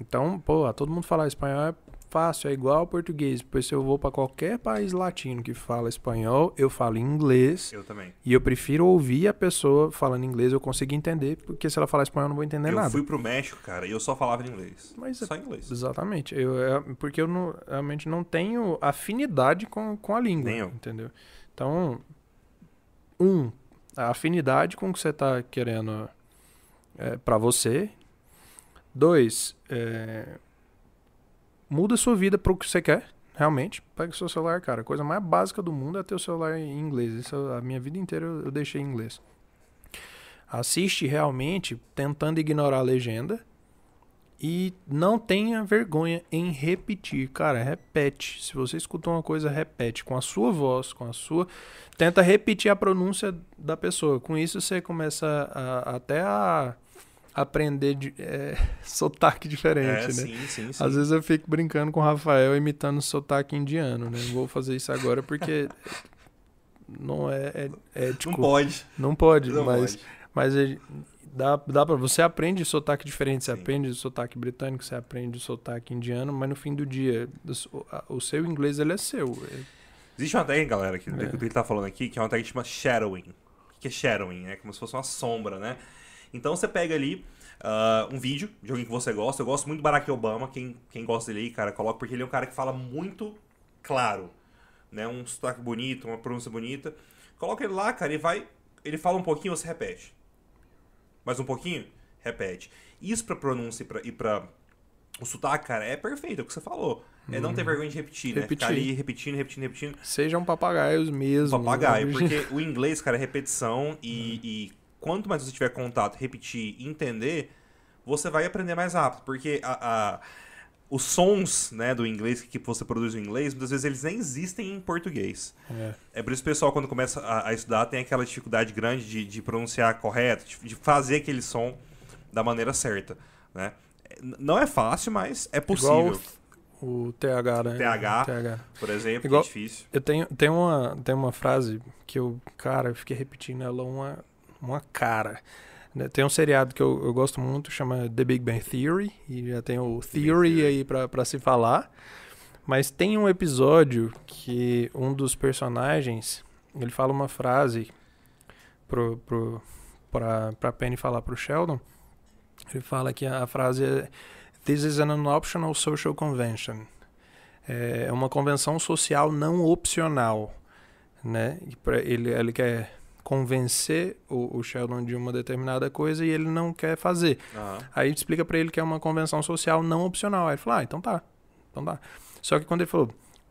Então, pô, todo mundo falar espanhol é fácil, é igual ao português. Depois, se eu vou para qualquer país latino que fala espanhol, eu falo inglês. Eu também. E eu prefiro ouvir a pessoa falando inglês, eu consigo entender, porque se ela falar espanhol eu não vou entender eu nada. fui pro México, cara, e eu só falava inglês. Mas é- só inglês. Exatamente. Eu, é, porque eu não, realmente não tenho afinidade com, com a língua. Nem eu. Entendeu? Então, um, a afinidade com o que você está querendo é, para você. Dois, é, muda sua vida para o que você quer. Realmente, pega o seu celular, cara. A coisa mais básica do mundo é ter o celular em inglês. Isso a minha vida inteira eu deixei em inglês. Assiste realmente tentando ignorar a legenda e não tenha vergonha em repetir. Cara, repete. Se você escutou uma coisa, repete com a sua voz, com a sua. Tenta repetir a pronúncia da pessoa. Com isso você começa a- até a aprender de, é, [laughs] sotaque diferente, É, né? sim, sim, sim. Às vezes eu fico brincando com o Rafael imitando sotaque indiano, né? Não vou fazer isso agora porque [laughs] não é, é, é Não ético. pode. Não pode, Não mas, pode. mas dá, dá pra. Você aprende sotaque diferente, você Sim. aprende sotaque britânico, você aprende sotaque indiano, mas no fim do dia, o, o seu inglês ele é seu. Existe uma técnica, galera, que, É. que ele tá falando aqui, que é uma técnica que chama shadowing. O que é shadowing? É como se fosse uma sombra, né? Então você pega ali ah, um vídeo de alguém que você gosta. Eu gosto muito do Barack Obama. Quem, quem gosta dele aí, cara, coloca, porque ele é um cara que fala muito claro. Né? Um sotaque bonito, uma pronúncia bonita. Coloca ele lá, cara, e vai. Ele fala um pouquinho, você repete. Mais um pouquinho, repete. Isso pra pronúncia e pra, e pra o sotaque, cara, é perfeito, é o que você falou. É não ter vergonha de repetir, né? Ficar Uhum. Repetir. ali repetindo, repetindo, repetindo. Sejam papagaios mesmo. Papagaio, né? porque [laughs] o inglês, cara, é repetição e, e quanto mais você tiver contato, repetir e entender, você vai aprender mais rápido, porque a, a- os sons, né, do inglês que você produz no inglês, muitas vezes eles nem existem em português. É. É por isso que o pessoal, quando começa a, a estudar, tem aquela dificuldade grande de, de pronunciar correto, de, de fazer aquele som da maneira certa, né? Não é fácil, mas é possível. Igual o TH, né? TH. TH. Por exemplo, Igual- é difícil. Eu tenho, tem, uma, tem uma frase que eu, cara, eu fiquei repetindo ela uma, uma cara. Né? Tem um seriado que eu, eu gosto muito, chama The Big Bang Theory, e já tem o Theory Theory. aí pra se falar. Mas tem um episódio que um dos personagens, ele fala uma frase pro, pro, pra, pra Penny falar pro Sheldon. Ele fala que a frase é This is an optional social convention. É uma convenção social não opcional, né? Ele, ele quer convencer o, o Sheldon de uma determinada coisa e ele não quer fazer. Aham. Aí explica pra ele que é uma convenção social não opcional. Aí ele fala, ah, então tá, então tá. Só que quando ele falou,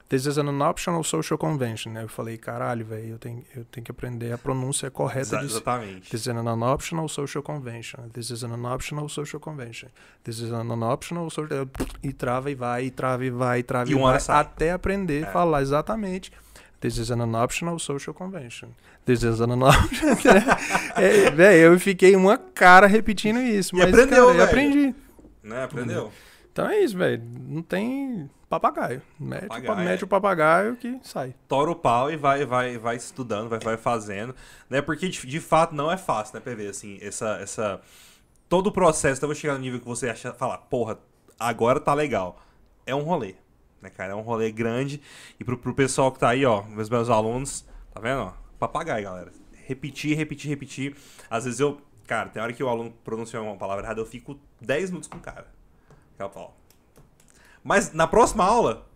this is an optional social convention, né? eu falei, caralho, velho, eu tenho, eu tenho que aprender a pronúncia correta disso. exatamente. This is an optional social convention. This is an optional social convention. This is an optional social... E trava e vai, e trava e vai, e trava E e, vai, até aprender É. falar exatamente. This is an optional social convention. This is an optional... [laughs] é, véi, eu fiquei uma cara repetindo isso. E mas, aprendeu, cara, eu velho. aprendi. Né? Aprendeu? Então é isso, velho. Não tem papagaio. Mete, o pa- Papagaio, mete é. o papagaio que sai. tora o pau e vai, vai, vai estudando, vai, vai fazendo, né? Porque de, de fato não é fácil, né, PV? Assim, essa, essa, todo o processo, até você chegar no nível que você acha, falar, porra, agora tá legal. É um rolê, né, cara? É um rolê grande. E pro, pro pessoal que tá aí, ó, meus meus alunos, tá vendo, ó? Papagaio, galera. Repetir, repetir, repetir. Às vezes eu, cara, tem hora que o aluno pronuncia uma palavra errada, eu fico 10 minutos com o cara. Aquela pau. Mas na próxima aula,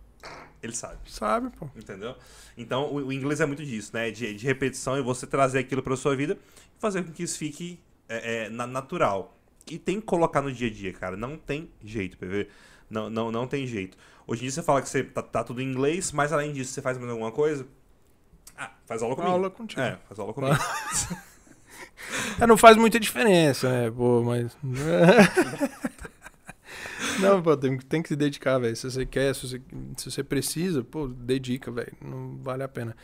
ele sabe. Sabe, pô. Entendeu? Então, o, o inglês é muito disso, né? De, de repetição e você trazer aquilo para sua vida e fazer com que isso fique é, é, na- natural. E tem que colocar no dia a dia, cara. Não tem jeito, PV. Não, não, não tem jeito. Hoje em dia você fala que você tá, tá tudo em inglês, mas além disso, você faz mais alguma coisa? Ah, faz aula comigo. Aula contigo. É, faz aula comigo. [laughs] É, não faz muita diferença, né? Pô, mas. [laughs] não, pô, tem, tem que se dedicar, velho. Se você quer, se você, se você precisa, pô, dedica, velho. Não vale a pena.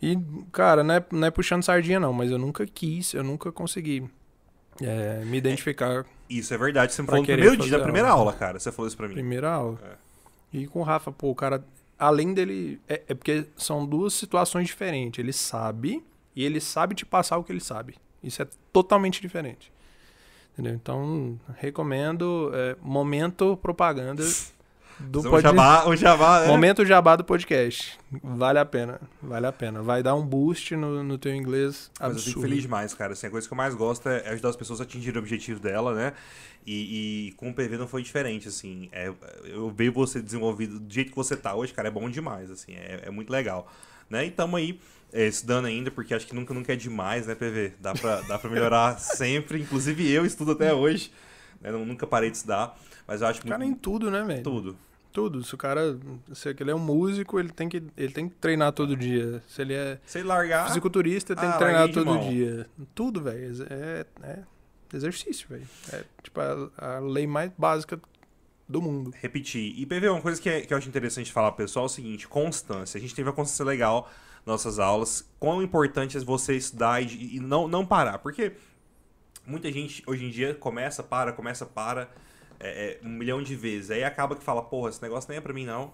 E, cara, não é, não é puxando sardinha, não, mas eu nunca quis, eu nunca consegui é, me identificar Isso é verdade. Você me falou no primeiro dia, na primeira aula. aula, cara. Você falou isso pra mim. primeira aula. É. E com o Rafa, pô, o cara, além dele. É, é porque são duas situações diferentes. Ele sabe e ele sabe te passar o que ele sabe. Isso é totalmente diferente. Entendeu? Então, recomendo é, momento propaganda [laughs] do Um jabá, um jabá, né? Momento jabá do podcast. Vale a pena. Vale a pena. Vai dar um boost no, no teu inglês Mas eu fico absurdo. feliz demais, cara. Assim, a coisa que eu mais gosto é é ajudar as pessoas a atingirem o objetivo dela, né? E, e com o PV não foi diferente, assim. É, eu ver você desenvolvido do jeito que você tá hoje, cara, é bom demais, assim. É, é muito legal. Né? E tamo aí é, estudando ainda, porque acho que nunca, nunca é demais, né, PV? Dá pra, dá pra melhorar [laughs] sempre. Inclusive eu estudo até hoje. Né? Nunca parei de estudar. Mas eu acho muito... Cara, em tudo, né, velho? tudo. Tudo. Se o cara. Se ele é um músico, ele tem que, ele tem que treinar todo dia. Se ele é Sei largar... fisiculturista, ele tem ah, que treinar larguei de todo mão. dia. Tudo, velho. É, é exercício, velho. É tipo a, a lei mais básica do mundo. repetir. E PV, uma coisa que, é- que eu acho interessante falar pro pessoal é o seguinte: constância. A gente teve uma constância legal nas nossas aulas. Quão importante é você estudar e, e não, não parar. Porque muita gente hoje em dia começa, para, começa, para é, é, um milhão de vezes. Aí acaba que fala, porra, esse negócio nem é pra mim, não.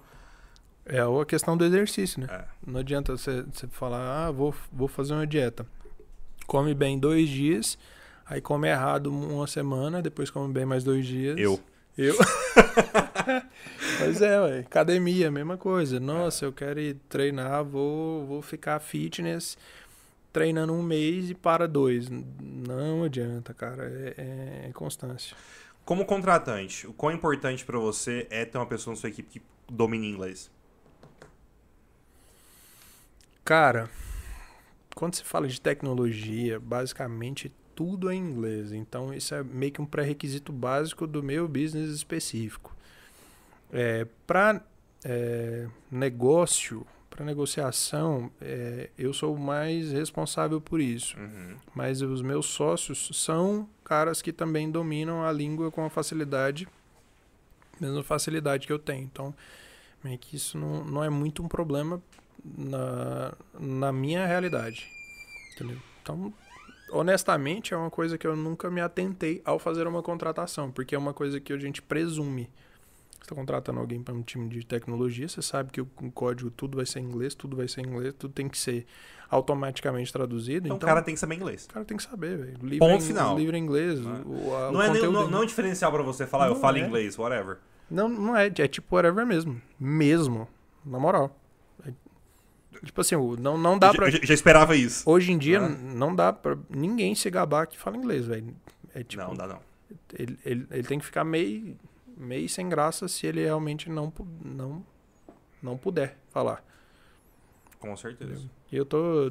É a questão do exercício, né? É. Não adianta você, você falar, ah, vou, vou fazer uma dieta. Come bem dois dias, aí come errado uma semana, depois come bem mais dois dias. Eu. Eu? [laughs] Pois é, ué. Academia, mesma coisa. Nossa, eu quero ir treinar, vou, vou ficar fitness treinando um mês e para dois. Não adianta, cara. É, é- é constância. Como contratante, o quão importante pra você é ter uma pessoa na sua equipe que domine inglês? Cara, quando se fala de tecnologia, basicamente tudo é em inglês. Então, isso é meio que um pré-requisito básico do meu business específico. É, para negócio, para negociação, é, eu sou o mais responsável por isso. Uhum. Mas os meus sócios são caras que também dominam a língua com a facilidade, mesma facilidade que eu tenho. Então, meio que isso não, não é muito um problema na, na minha realidade. Entendeu? Então, honestamente, é uma coisa que eu nunca me atentei ao fazer uma contratação, porque é uma coisa que a gente presume. Você está contratando alguém para um time de tecnologia, você sabe que o, código tudo vai ser em inglês, tudo vai ser em inglês, tudo tem que ser automaticamente traduzido. Então, Então, o cara tem que saber inglês. o cara tem que saber, velho. Livre Ponto em- final. Livre em inglês. Não é? o, a- o Não é, nem, não, em- não é um diferencial pra você falar, eu Não falo é. inglês, whatever. Não, não é. É tipo whatever mesmo. Mesmo. Na moral. É- tipo assim, o- não, não dá eu, pra. já- eu já esperava isso. Hoje em dia, Ah. n- não dá pra ninguém se gabar que fala inglês, velho. É tipo. não, dá não. Ele, ele, ele tem que ficar meio. meio sem graça se ele realmente não, não, não puder falar. Com certeza. E eu tô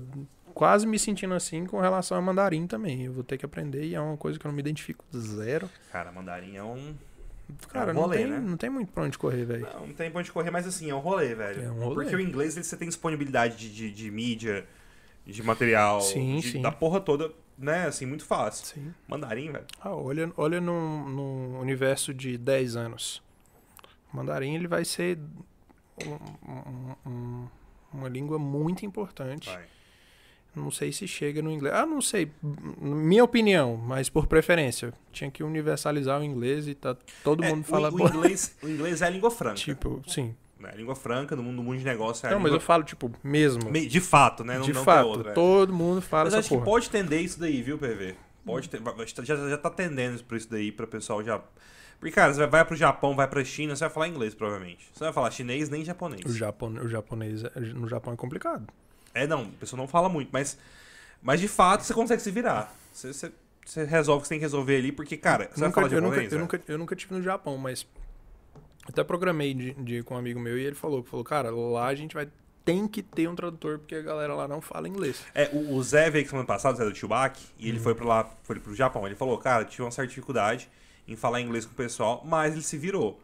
quase me sentindo assim com relação a mandarim também. Eu vou ter que aprender e é uma coisa que eu não me identifico zero. Cara, mandarim é um. Cara, um não, rolê, tem, né? não tem muito pra onde correr, velho. Não, não tem pra onde correr, mas assim, é um rolê, velho. É um rolê. Porque o inglês ele- você tem disponibilidade de, de, de mídia, de material, Sim, de- sim. da porra toda, né? Assim, muito fácil. Sim. Mandarim, velho. Ah, olha, olha no, no universo de 10 anos. O mandarim ele vai ser um- um- um- uma língua muito importante. Vai. Não sei se chega no inglês. Ah, não sei. Minha opinião, mas por preferência. Tinha que universalizar o inglês e tá, todo É, mundo o- fala. o, inglês, o inglês é a língua franca. Tipo, sim. né? A língua franca no mundo, no mundo de negócio é a Não, mas eu língua... falo, tipo, mesmo. Me- De fato, né? Não, de não fato, outra, é. todo mundo fala Mas essa acho que porra. pode tender isso daí, viu, PV? Pode ter, já, já tá tendendo pra isso daí, pra pessoal já... Porque, cara, você vai, pro Japão, vai pra China, você vai falar inglês, provavelmente. Você não vai falar chinês nem japonês. O, Japão, o japonês, é- no Japão é complicado. É, não, a pessoa não fala muito, mas... Mas, de fato, você consegue se virar. Você, você, você resolve o que você tem que resolver ali, porque, cara, você nunca, vai falar eu, nunca, japonês, eu, velho? nunca, eu nunca tive no Japão, mas até programei de, de com um amigo meu e ele falou, falou, cara, lá a gente vai tem que ter um tradutor porque a galera lá não fala inglês. É, o, o Zé veio semana passada, o Zé do Chewbacca, e Uhum. ele foi pra lá, foi pro Japão. Ele falou, cara, tive uma certa dificuldade em falar inglês com o pessoal, mas ele se virou.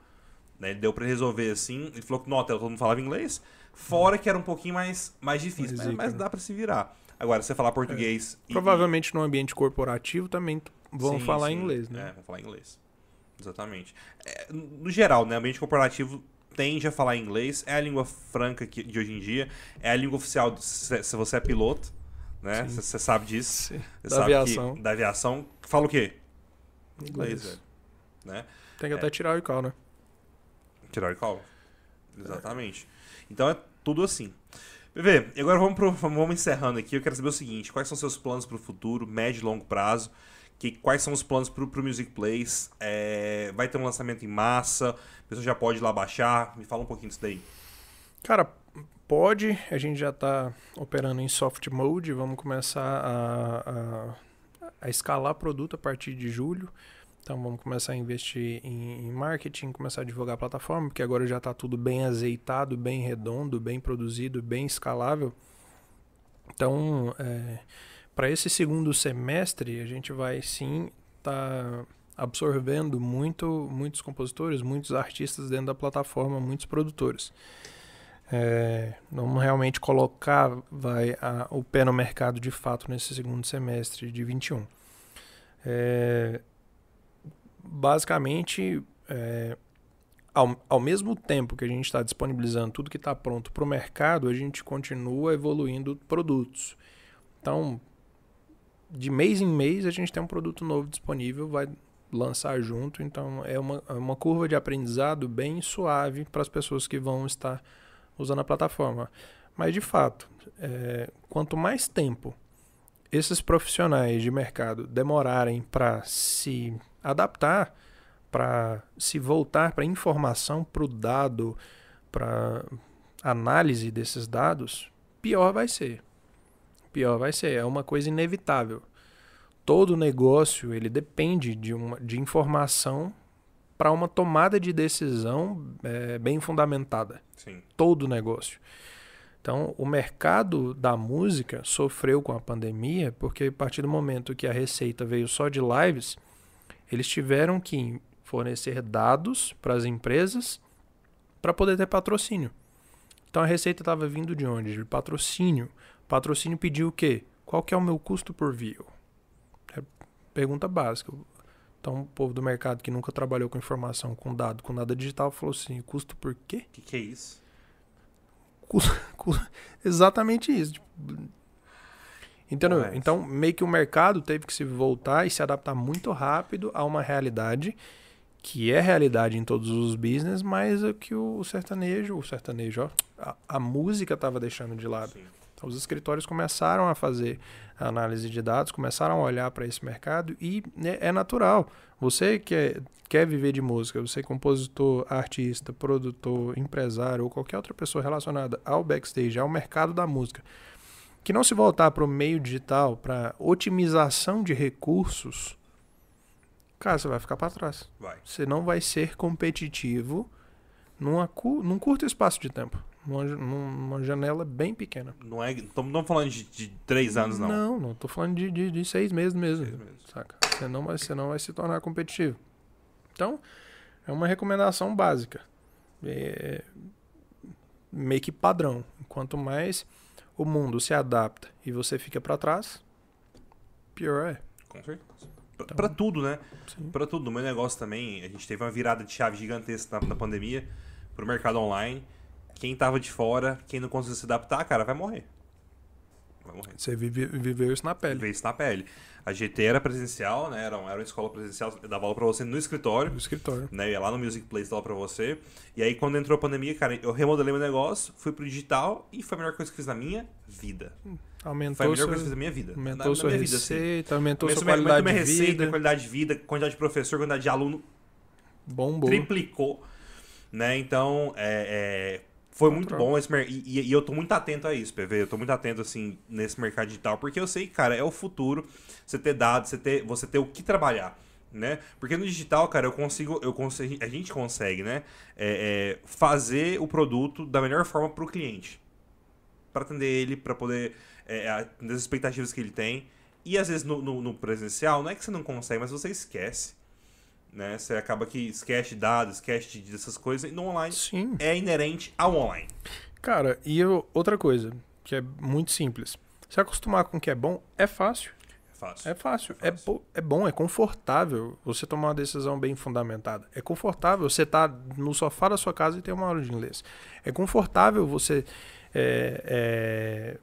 Né? Ele deu pra resolver assim. Ele falou que, nota, todo mundo falava inglês, fora que era um pouquinho mais, mais difícil, mas, mas né? dá pra se virar. Agora, você falar português. e- Provavelmente no ambiente corporativo também vão Sim, falar sim. inglês, né? É, vão falar inglês. Exatamente. É, no geral, né? O ambiente corporativo tende a falar inglês, é a língua franca que- de hoje em dia, é a língua oficial do- se, se você é piloto, né? Você sabe disso. Sim. Da sabe aviação. Que, da aviação. Fala o quê? Inglês, Inglês. velho. Né? Tem que É. até tirar o ICAO, né? Tirar o call. Exatamente. Então é tudo assim. PV, e agora vamos, pro, vamos encerrando aqui. Eu quero saber o seguinte: quais são seus planos para o futuro, médio e longo prazo? Que, quais são os planos para o Music Plays? É, vai ter um lançamento em massa? A pessoa já pode ir lá baixar? Me fala um pouquinho disso daí. Cara, pode. A gente já está operando em soft mode. Vamos começar a, a, a escalar produto a partir de julho. Então vamos começar a investir em, em marketing, começar a divulgar a plataforma, porque agora já está tudo bem azeitado, bem redondo, bem produzido, bem escalável. Então, para esse segundo semestre, a gente vai sim estar absorvendo muito, muitos compositores, muitos artistas dentro da plataforma, muitos produtores. É, vamos realmente colocar vai, a- o pé no mercado de fato nesse segundo semestre de 21. É, basicamente, é, ao, ao mesmo tempo que a gente está disponibilizando tudo que está pronto para o mercado, a gente continua evoluindo produtos. Então, de mês em mês, a gente tem um produto novo disponível, vai lançar junto. Então, é uma, é uma curva de aprendizado bem suave para as pessoas que vão estar usando a plataforma. Mas, de fato, é, quanto mais tempo esses profissionais de mercado demorarem para se adaptar, para se voltar para informação, para o dado, para análise desses dados, pior vai ser. Pior vai ser. É uma coisa inevitável. Todo negócio ele depende de, uma, de informação para uma tomada de decisão é, bem fundamentada Sim. todo negócio. Então, o mercado da música sofreu com a pandemia porque a partir do momento que a receita veio só de lives, eles tiveram que fornecer dados para as empresas para poder ter patrocínio. Então a receita estava vindo de onde? De patrocínio. Patrocínio pediu o quê? Qual que é o meu custo por view? É pergunta básica. Então o povo do mercado que nunca trabalhou com informação, com dado, com nada digital, falou assim, custo por quê? O que, que é isso? [laughs] Exatamente isso. tipo, Entendeu? Correto. Então, meio que o mercado teve que se voltar e se adaptar muito rápido a uma realidade que é realidade em todos os business, mas é que o sertanejo, o sertanejo, ó, a, a música estava deixando de lado. Sim. Então, os escritórios começaram a fazer análise de dados, começaram a olhar para esse mercado e né, é natural. Você que é- quer viver de música, você é compositor, artista, produtor, empresário ou qualquer outra pessoa relacionada ao backstage, ao mercado da música, que não se voltar para o meio digital, para otimização de recursos, cara, você vai ficar pra trás. Vai. Você não vai ser competitivo numa, num curto espaço de tempo. Numa, numa janela bem pequena. Não é. Estamos falando de, de três anos, não. Não, não tô falando de, de, de seis meses mesmo. Seis meses. Saca? Você não, vai, você não vai se tornar competitivo. Então, é uma recomendação básica. É meio que padrão. Quanto mais o mundo se adapta e você fica pra trás, pior é. Com certeza. Então- pra tudo, né? Pra tudo. O meu negócio também, a gente teve uma virada de chave gigantesca na, na pandemia pro mercado online. Quem tava de fora, quem não conseguiu se adaptar, cara, vai morrer. Vai morrer. Você vive, viveu isso na pele. Vê isso na pele. A GT era presencial, né? Era, uma- era uma escola presencial, eu dava aula pra você no escritório. No escritório. Aumentou, melhor seu, coisa que eu fiz na minha vida. aumentou na, na sua minha vida, assim. receita, aumentou Aumentou sua minha, qualidade minha de receita, vida. minha qualidade de vida, quantidade de professor, quantidade de aluno Bombou. triplicou, né? Então, é, é, foi muito bom esse e, e- eu tô muito atento a isso, PV. Eu tô muito atento, assim, nesse mercado digital, porque eu sei, cara, é o futuro você ter dados, você ter, você ter o que trabalhar, né? Porque no digital, cara, eu consigo, eu consigo a gente consegue, né? é, é, fazer o produto da melhor forma pro cliente. Pra atender ele, pra poder é, atender as expectativas que ele tem. E às vezes no, no- no presencial, não é que você não consegue, mas você esquece né? Você acaba que esquece de dados, esquece de- dessas coisas, e no online Sim. é inerente ao online. Cara, e eu- outra coisa, que é muito simples. Se acostumar com o que é bom, é fácil. É fácil. É fácil. É, fácil. bo- é bom, é confortável você tomar uma decisão bem fundamentada. É confortável você estar no sofá da sua casa e ter uma aula de inglês. É confortável você. é, é,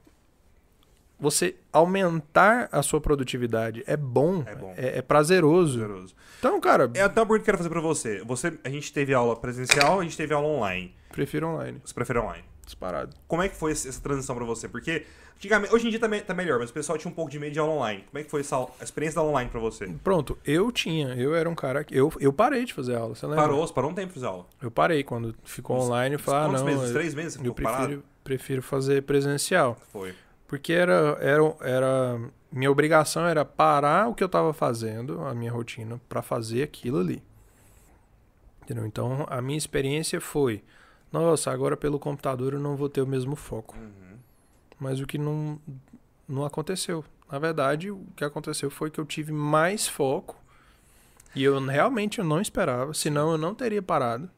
você aumentar a sua produtividade. É bom. É bom. É, é prazeroso. Poderoso. Então, cara, É até uma pergunta que eu quero fazer pra você. você. A gente teve aula presencial, a gente teve aula online. prefiro online. Você prefere online? Disparado. Como é que foi essa transição pra você? Porque antigamente, hoje em dia tá, me- tá melhor, mas o pessoal tinha um pouco de medo de aula online. Como é que foi essa, a experiência da aula online pra você? Pronto, eu tinha, eu era um cara que. Eu, eu parei de fazer aula, você lembra? Parou, você parou um tempo de fazer aula. Eu parei quando ficou Uns- online e falei, ah, não. meses? eu- Três meses Eu prefiro, parado? prefiro fazer presencial. Foi. Porque era, era, era. Minha obrigação era parar o que eu tava fazendo, a minha rotina, pra fazer aquilo ali. Entendeu? Então a minha experiência foi: nossa, agora pelo computador eu não vou ter o mesmo foco. Uhum. Mas o que não, não aconteceu. Na verdade, o que aconteceu foi que eu tive mais foco. E eu realmente eu não esperava, senão eu não teria parado.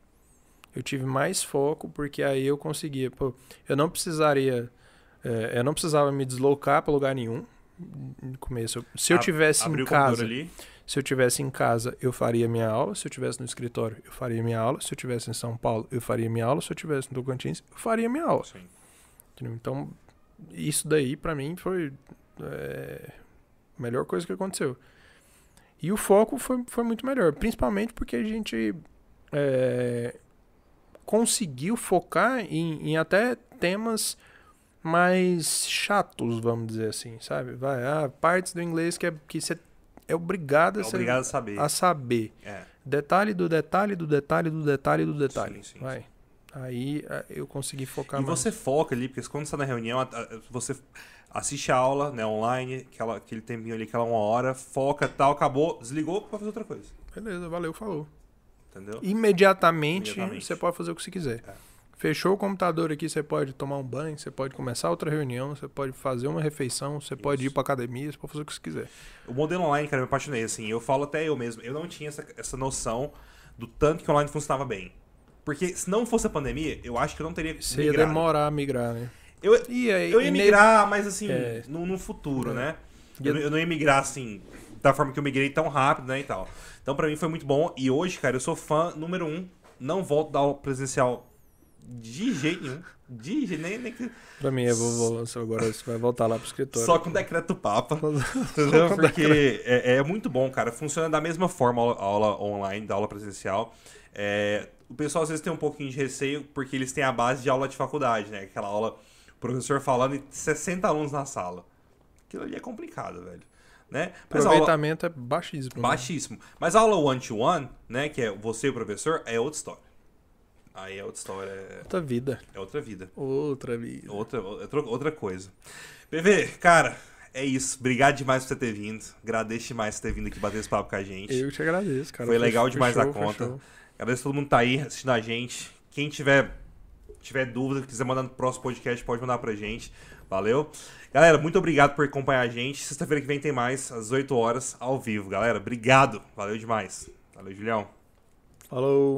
Eu tive mais foco porque aí eu conseguia. Pô, eu não precisaria. É, eu não precisava me deslocar para lugar nenhum. No começo, se eu tivesse em casa, se eu tivesse em casa, eu faria minha aula. Se eu tivesse no escritório, eu faria minha aula. Se eu tivesse em São Paulo, eu faria minha aula. Se eu tivesse no Tocantins, eu faria minha aula. Sim. Então, isso daí pra mim foi é, a melhor coisa que aconteceu. E o foco foi, foi muito melhor, principalmente porque a gente é, conseguiu focar em, em até temas mais chatos, vamos dizer assim, sabe? Vai, ah, partes do inglês que é que você é obrigado, É obrigado a saber. a saber. É. Detalhe do detalhe do detalhe do detalhe do detalhe. Sim, sim, Vai. Aí ah, eu consegui focar E mais. você foca ali, porque quando você tá na reunião, você assiste a aula, né, online, aquela, aquele tempinho ali, aquela uma hora, foca tal, acabou, desligou pra fazer outra coisa. Beleza, valeu, falou. Entendeu? Imediatamente, Imediatamente. você pode fazer o que você quiser. É. Fechou o computador aqui, você pode tomar um banho, você pode começar outra reunião, você pode fazer uma refeição, você pode ir Isso. pra academia, você pode fazer o que você quiser. O modelo online, cara, eu me apaixonei, assim, eu falo até eu mesmo, eu não tinha essa, essa noção do tanto que o online funcionava bem. Porque se não fosse a pandemia, eu acho que eu não teria Você ia demorar a migrar, né? Eu, aí, eu ia migrar, mas assim, É. no, no futuro, É. né? Eu, não- eu não ia migrar assim, da forma que eu migrei tão rápido, né, e tal. Então, pra mim foi muito bom. E hoje, cara, eu sou fã número um. Não volto da aula presencial de jeito nenhum. De jeito nem, nem que... Pra mim, eu vou, vou- você agora você vai voltar lá pro escritório. Só com decreto papa. [laughs] Entendeu? Porque é, é muito bom, cara. Funciona da mesma forma a aula, aula online, da aula presencial. É, o pessoal às vezes tem um pouquinho de receio porque eles têm a base de aula de faculdade, né? Aquela aula, o professor falando e 60 alunos na sala. Aquilo ali é complicado, velho. Né? Mas a aula, Aproveitamento é baixíssimo. né? baixíssimo. Mas a aula one-to-one, né? Que é você e o professor, é outra história. Aí é outra história, é, Outra vida. é outra vida. Outra vida. Outra, outra, outra coisa. PV, cara, é isso. Obrigado demais por você ter vindo. Agradeço demais por ter vindo aqui bater esse papo com a gente. Eu te agradeço, cara. Foi legal Foi demais da foi conta. show. Agradeço a todo mundo que tá aí assistindo a gente. Quem tiver, tiver dúvida, quiser mandar no próximo podcast, pode mandar pra gente. Valeu? Galera, muito obrigado por acompanhar a gente. Sexta-feira que vem tem mais, às 8 horas, ao vivo. Galera, obrigado. Valeu demais. Valeu, Julião. Falou.